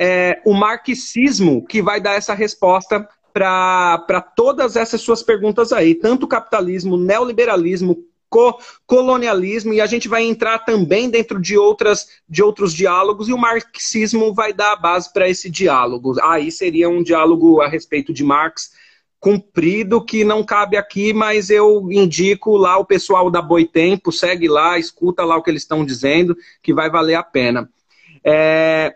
é, o marxismo que vai dar essa resposta para todas essas suas perguntas aí, tanto capitalismo, neoliberalismo, co colonialismo, e a gente vai entrar também dentro de, outras, de outros diálogos, e o marxismo vai dar a base para esse diálogo. Aí seria um diálogo a respeito de Marx cumprido que não cabe aqui, mas eu indico lá o pessoal da Boitempo, segue lá, escuta lá o que eles estão dizendo, que vai valer a pena. É,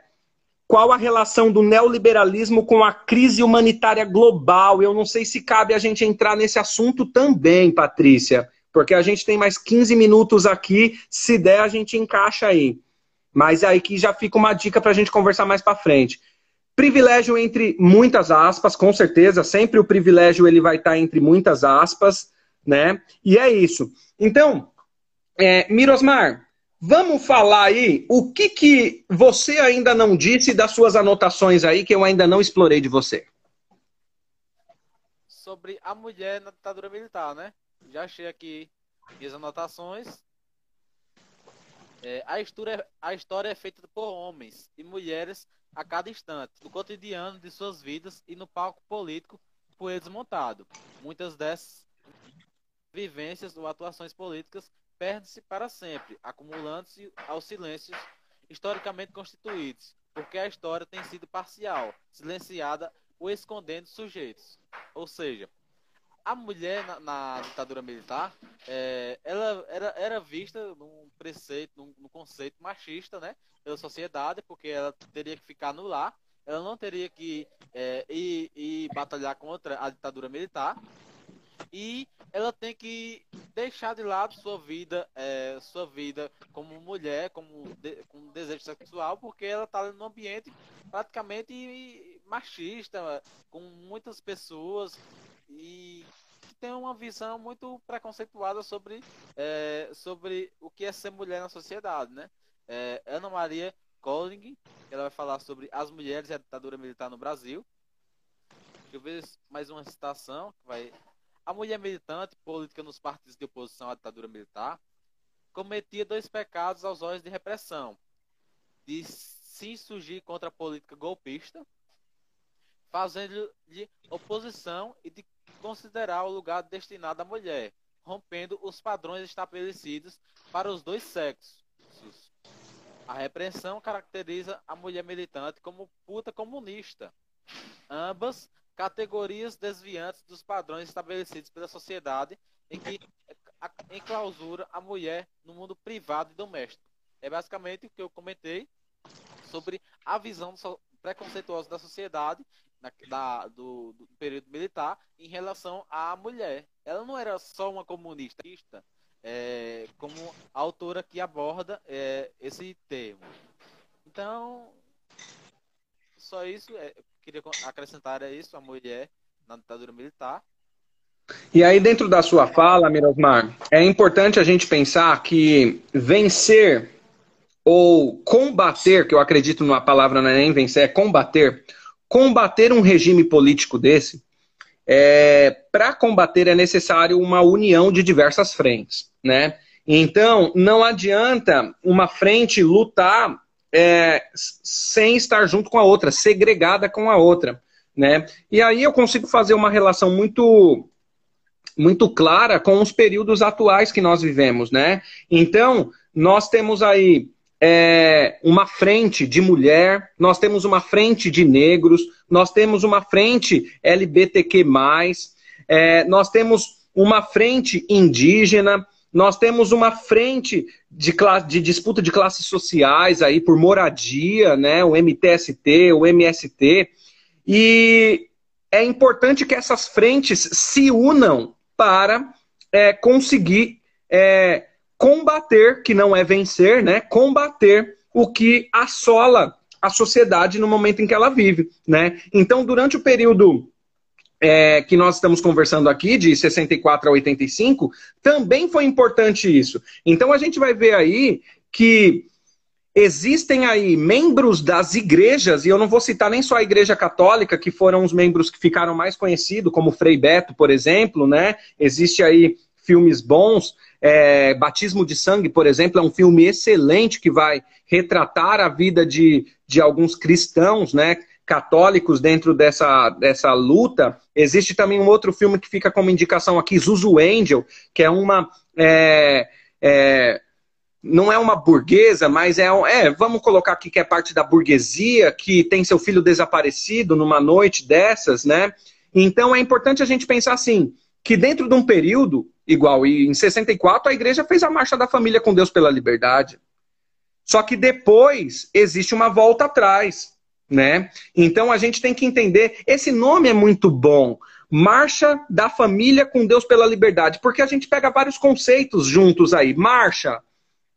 qual a relação do neoliberalismo com a crise humanitária global? Eu não sei se cabe a gente entrar nesse assunto também, Patrícia, porque a gente tem mais 15 minutos aqui, se der a gente encaixa aí. Mas aí que já fica uma dica para a gente conversar mais para frente. Privilégio entre muitas aspas, com certeza, sempre o privilégio ele vai estar entre muitas aspas, né? E é isso. Então, é, Mirosmar, Vamos falar aí o que, que você ainda não disse das suas anotações aí que eu ainda não explorei de você. Sobre a mulher na ditadura militar, né? Já achei aqui minhas anotações. É, a, história, a história é feita por homens e mulheres a cada instante, no cotidiano de suas vidas e no palco político por eles montado. Muitas dessas vivências ou atuações políticas perde-se para sempre, acumulando-se aos silêncios historicamente constituídos, porque a história tem sido parcial, silenciada ou escondendo sujeitos. Ou seja, a mulher na, na ditadura militar, é, ela era, era vista num preceito, num, num, conceito machista, né, pela sociedade, porque ela teria que ficar no lar, ela não teria que é, ir, ir batalhar contra a ditadura militar, e ela tem que deixar de lado sua vida, é, sua vida como mulher, como de, com desejo sexual, porque ela está num ambiente praticamente machista, com muitas pessoas e tem uma visão muito preconceituada sobre, é, sobre o que é ser mulher na sociedade, né? É, Ana Maria Colling, ela vai falar sobre as mulheres e a ditadura militar no Brasil. Deixa eu ver mais uma citação que vai a mulher militante, política nos partidos de oposição à ditadura militar, cometia dois pecados aos olhos de repressão: de se insurgir contra a política golpista, fazendo-lhe oposição e de considerar o lugar destinado à mulher, rompendo os padrões estabelecidos para os dois sexos. A repressão caracteriza a mulher militante como puta comunista. Ambas categorias desviantes dos padrões estabelecidos pela sociedade em que enclausura a mulher no mundo privado e doméstico. É basicamente o que eu comentei sobre a visão preconceituosa da sociedade na, da, do, do, período militar em relação à mulher. Ela não era só uma comunista, é, como a autora que aborda é, esse termo. Então, só isso. É, queria acrescentar é isso, a mulher na ditadura militar. E aí, dentro da sua fala, Mirosmar, é importante a gente pensar que vencer ou combater, que eu acredito numa palavra não é nem vencer, é combater, combater um regime político desse, é, para combater é necessário uma união de diversas frentes, né? Então, não adianta uma frente lutar é, sem estar junto com a outra, segregada com a outra. Né? E aí eu consigo fazer uma relação muito muito clara com os períodos atuais que nós vivemos, né? Então, nós temos aí é, uma frente de mulher, nós temos uma frente de negros, nós temos uma frente LBTQ+, é, nós temos uma frente indígena, nós temos uma frente de, classe, de disputa de classes sociais aí por moradia, né? O MTST, o MST. E é importante que essas frentes se unam para é, conseguir é, combater, que não é vencer, né? Combater o que assola a sociedade no momento em que ela vive, né? Então, durante o período é, que nós estamos conversando aqui, de 64 a 85, também foi importante isso. Então, a gente vai ver aí que existem aí membros das igrejas, e eu não vou citar nem só a Igreja Católica, que foram os membros que ficaram mais conhecidos, como Frei Beto, por exemplo, né? Existe aí filmes bons. É, Batismo de Sangue, por exemplo, é um filme excelente que vai retratar a vida de, de alguns cristãos, né? Católicos dentro dessa, dessa luta. Existe também um outro filme que fica como indicação aqui, Zuzu Angel, que é uma. É, é, não é uma burguesa, mas é, é, vamos colocar aqui que é parte da burguesia, que tem seu filho desaparecido numa noite dessas, né? Então é importante a gente pensar assim, que dentro de um período igual, e em 64 a igreja fez a marcha da família com Deus pela liberdade. Só que depois existe uma volta atrás, né? Então a gente tem que entender, esse nome é muito bom, Marcha da Família com Deus pela Liberdade, porque a gente pega vários conceitos juntos aí. Marcha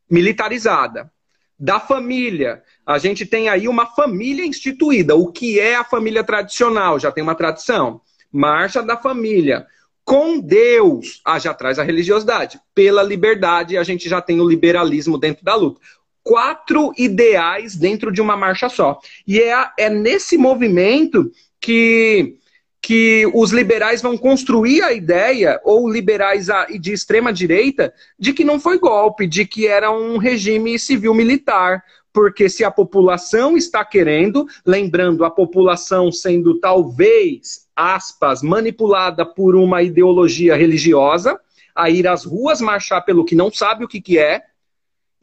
militarizada. Da família, a gente tem aí uma família instituída. O que é a família tradicional? Já tem uma tradição. Marcha da família. Com Deus, ah, já traz a religiosidade. Pela liberdade, a gente já tem o liberalismo dentro da luta. Quatro ideais dentro de uma marcha só. E é, é nesse movimento que que os liberais vão construir a ideia, ou liberais de extrema direita, de que não foi golpe, de que era um regime civil-militar. Porque se a população está querendo, lembrando a população sendo talvez, aspas, manipulada por uma ideologia religiosa, a ir às ruas marchar pelo que não sabe o que, que é,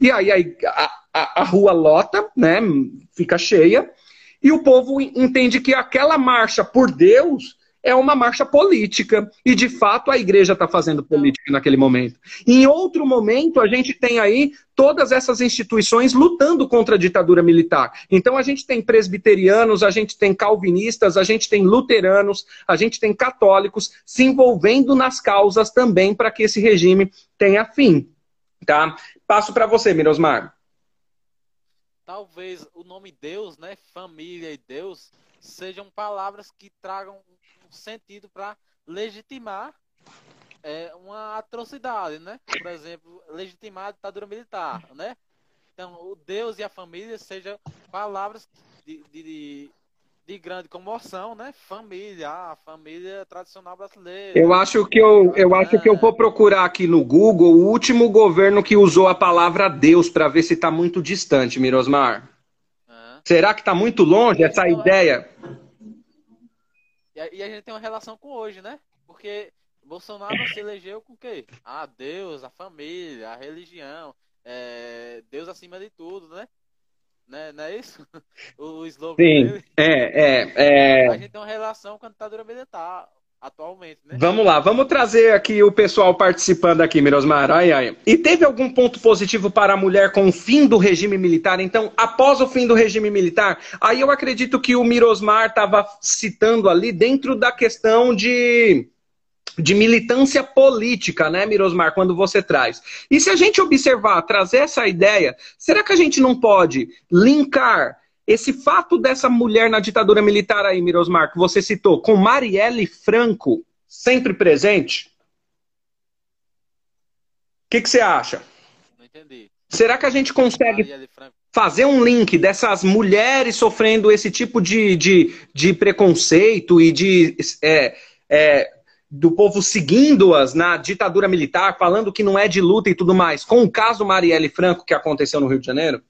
e aí a, a, a rua lota, né, fica cheia, e o povo entende que aquela marcha por Deus é uma marcha política. E, de fato, a igreja está fazendo política naquele momento. Em outro momento, a gente tem aí todas essas instituições lutando contra a ditadura militar. Então, a gente tem presbiterianos, a gente tem calvinistas, a gente tem luteranos, a gente tem católicos se envolvendo nas causas também para que esse regime tenha fim. Tá? Passo para você, Mirosmar talvez o nome Deus, né, família e Deus, sejam palavras que tragam um sentido para legitimar é, uma atrocidade, né? Por exemplo, legitimar a ditadura militar, né? Então, o Deus e a família sejam palavras de, de, de grande comoção, né? Família, a família tradicional brasileira. Eu acho que eu, eu é. acho que eu vou procurar aqui no Google o último governo que usou a palavra Deus para ver se está muito distante, Mirosmar. É. Será que está muito longe essa então, ideia? E a gente tem uma relação com hoje, né? Porque Bolsonaro se elegeu com o quê? Ah, Deus, a família, a religião, é, Deus acima de tudo, né? Né? Não é isso? <laughs> O slogan Sim, dele. É, é, é. A gente tem uma relação com a ditadura militar atualmente, né? Vamos lá, vamos trazer aqui o pessoal participando aqui, Mirosmar. Ai, ai. E teve algum ponto positivo para a mulher com o fim do regime militar? Então, após o fim do regime militar, aí eu acredito que o Mirosmar estava citando ali dentro da questão de de militância política, né, Mirosmar, quando você traz. E se a gente observar, trazer essa ideia, será que a gente não pode linkar esse fato dessa mulher na ditadura militar aí, Mirosmar, que você citou, com Marielle Franco, sempre presente? O que, que você acha? Não entendi. Será que a gente consegue fazer um link dessas mulheres sofrendo esse tipo de, de, de preconceito e de é, é, do povo seguindo-as na ditadura militar, falando que não é de luta e tudo mais, com o caso Marielle Franco que aconteceu no Rio de Janeiro?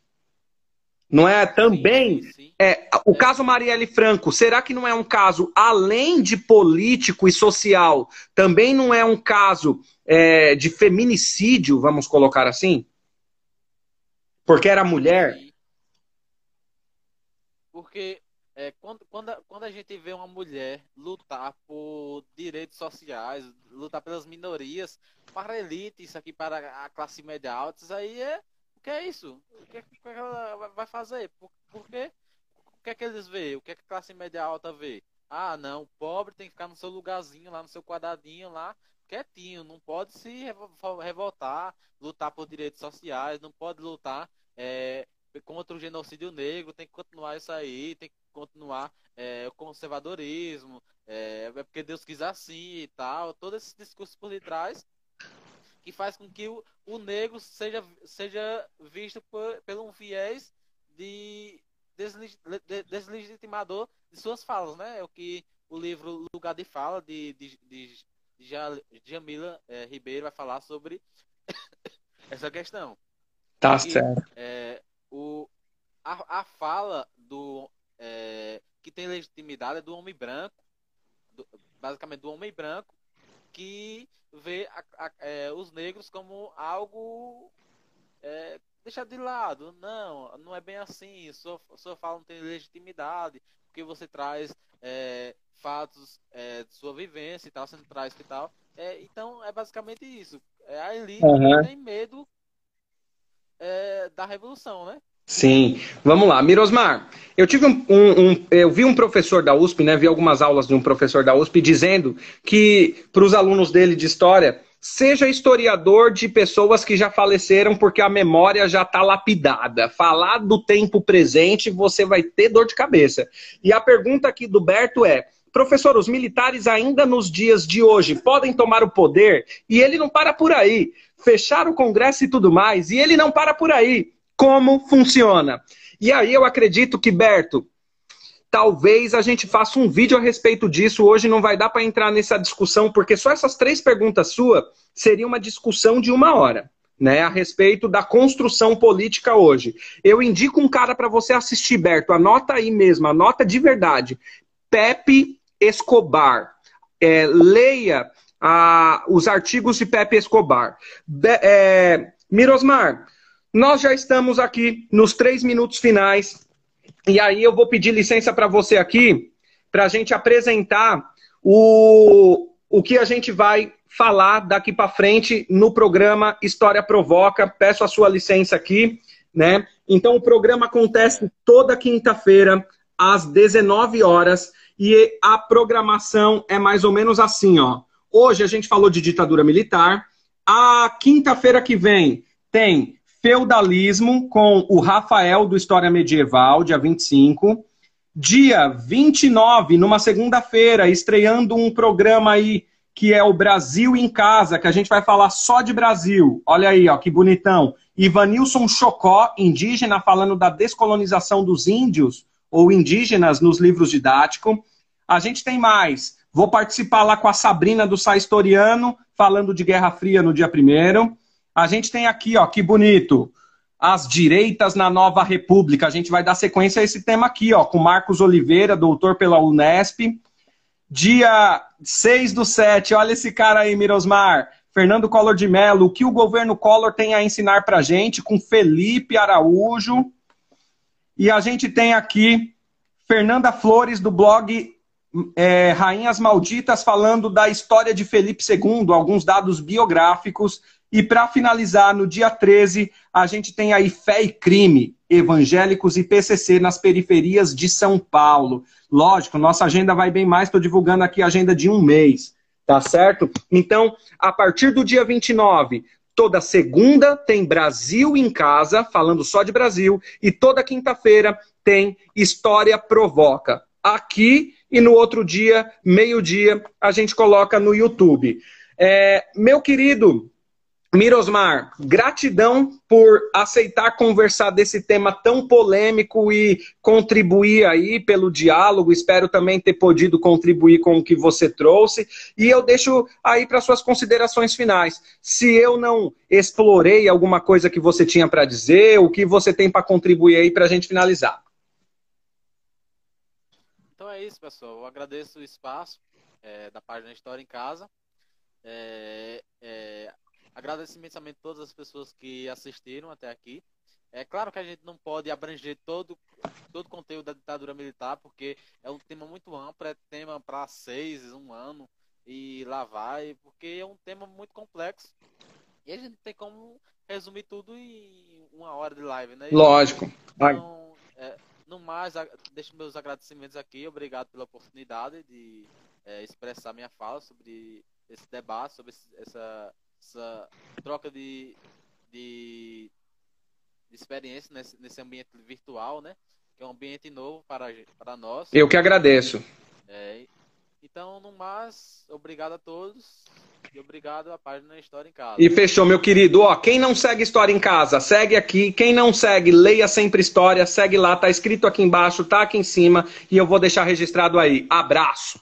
Não é também. Sim, sim. É, o é. caso Marielle Franco, será que não é um caso, além de político e social, também não é um caso é, de feminicídio, vamos colocar assim? Porque era mulher? Porque é, quando, quando, quando a gente vê uma mulher lutar por direitos sociais, lutar pelas minorias, para a elite, isso aqui para a classe média alta, isso aí é. O que é isso? O que, é que ela vai fazer? Por, por quê? O que é que eles veem? O que é que a classe média alta vê? Ah, não, o pobre tem que ficar no seu lugarzinho, lá no seu quadradinho, lá, quietinho, não pode se revoltar, lutar por direitos sociais, não pode lutar é, contra o genocídio negro, tem que continuar isso aí, tem que continuar é, o conservadorismo, é, é porque Deus quis assim e tal, todo esse discurso por detrás que faz com que o, o negro seja, seja visto por, pelo um viés de deslegitimador de suas falas, né? É o que o livro Lugar de Fala, de, de, de, de Jamila é, Ribeiro, vai falar sobre <coughs> essa questão. Tá e, certo. É, o, a, a fala do é, que tem legitimidade é do homem branco, do, basicamente do homem branco, que vê a, a, é, os negros como algo é, deixado de lado. Não, não é bem assim. Sua, sua fala não tem legitimidade, porque você traz é, fatos é, de sua vivência e tal, você não traz e tal. É, então é basicamente isso. É a elite uhum. que tem medo da revolução, né? Sim, vamos lá, Mirosmar. Eu tive um, um, um, eu vi um professor da USP, né? Vi algumas aulas de um professor da USP dizendo que para os alunos dele de história seja historiador de pessoas que já faleceram porque a memória já está lapidada. Falar do tempo presente você vai ter dor de cabeça. E a pergunta aqui do Berto é: professor, os militares ainda nos dias de hoje podem tomar o poder? E ele não para por aí. Fechar o Congresso e tudo mais, e ele não para por aí como funciona. E aí eu acredito que, Berto, talvez a gente faça um vídeo a respeito disso. Hoje não vai dar para entrar nessa discussão, porque só essas três perguntas suas seria uma discussão de uma hora. Né, a respeito da construção política hoje. Eu indico um cara para você assistir, Berto. Anota aí mesmo, anota de verdade. Pepe Escobar. É, leia ah, os artigos de Pepe Escobar. Be é, Mirosmar, nós já estamos aqui nos três minutos finais. E aí eu vou pedir licença para você aqui, para a gente apresentar o, o que a gente vai falar daqui para frente no programa História Provoca. Peço a sua licença aqui, né? Então o programa acontece toda quinta-feira às 19 horas e a programação é mais ou menos assim, ó. Hoje a gente falou de ditadura militar. A quinta-feira que vem tem Feudalismo com o Rafael do História Medieval, dia 25. Dia 29, numa segunda-feira, estreando um programa aí que é o Brasil em Casa, que a gente vai falar só de Brasil. Olha aí, ó, que bonitão. Ivanilson Chocó, indígena, falando da descolonização dos índios ou indígenas nos livros didáticos. A gente tem mais. Vou participar lá com a Sabrina do Sai Historiano, falando de Guerra Fria no dia primeiro. A gente tem aqui, ó, que bonito. As direitas na nova república. A gente vai dar sequência a esse tema aqui, ó, com Marcos Oliveira, doutor pela Unesp. Dia 6 do 7, olha esse cara aí, Mirosmar. Fernando Collor de Mello, o que o governo Collor tem a ensinar pra gente, com Felipe Araújo. E a gente tem aqui Fernanda Flores, do blog é, Rainhas Malditas, falando da história de Felipe II, alguns dados biográficos e para finalizar, no dia 13, a gente tem aí Fé e Crime, Evangélicos e PCC nas periferias de São Paulo. Lógico, nossa agenda vai bem mais, estou divulgando aqui a agenda de um mês, tá certo? Então, a partir do dia 29, toda segunda tem Brasil em Casa, falando só de Brasil, e toda quinta-feira tem História Provoca. Aqui e no outro dia, meio-dia, a gente coloca no YouTube. É, meu querido Mirosmar, gratidão por aceitar conversar desse tema tão polêmico e contribuir aí pelo diálogo. Espero também ter podido contribuir com o que você trouxe. E eu deixo aí para suas considerações finais. Se eu não explorei alguma coisa que você tinha para dizer, o que você tem para contribuir aí para a gente finalizar. Então é isso, pessoal. Eu agradeço o espaço é, da página História em Casa. É, é, Agradeço imensamente todas as pessoas que assistiram até aqui. É claro que a gente não pode abranger todo todo o conteúdo da ditadura militar, porque é um tema muito amplo, é tema para seis, um ano, e lá vai, porque é um tema muito complexo. E a gente tem como resumir tudo em uma hora de live, né? Lógico. Então, é, no mais, deixo meus agradecimentos aqui. Obrigado pela oportunidade de é, expressar minha fala sobre esse debate, sobre essa essa troca de, de, de experiência nesse, nesse ambiente virtual, né? Que é um ambiente novo para, para nós. Eu que agradeço. É, então, no mais, obrigado a todos e obrigado à página História em Casa. E fechou, meu querido. Ó, quem não segue História em Casa, segue aqui. Quem não segue, leia sempre História. Segue lá, tá escrito aqui embaixo, tá aqui em cima. E eu vou deixar registrado aí. Abraço.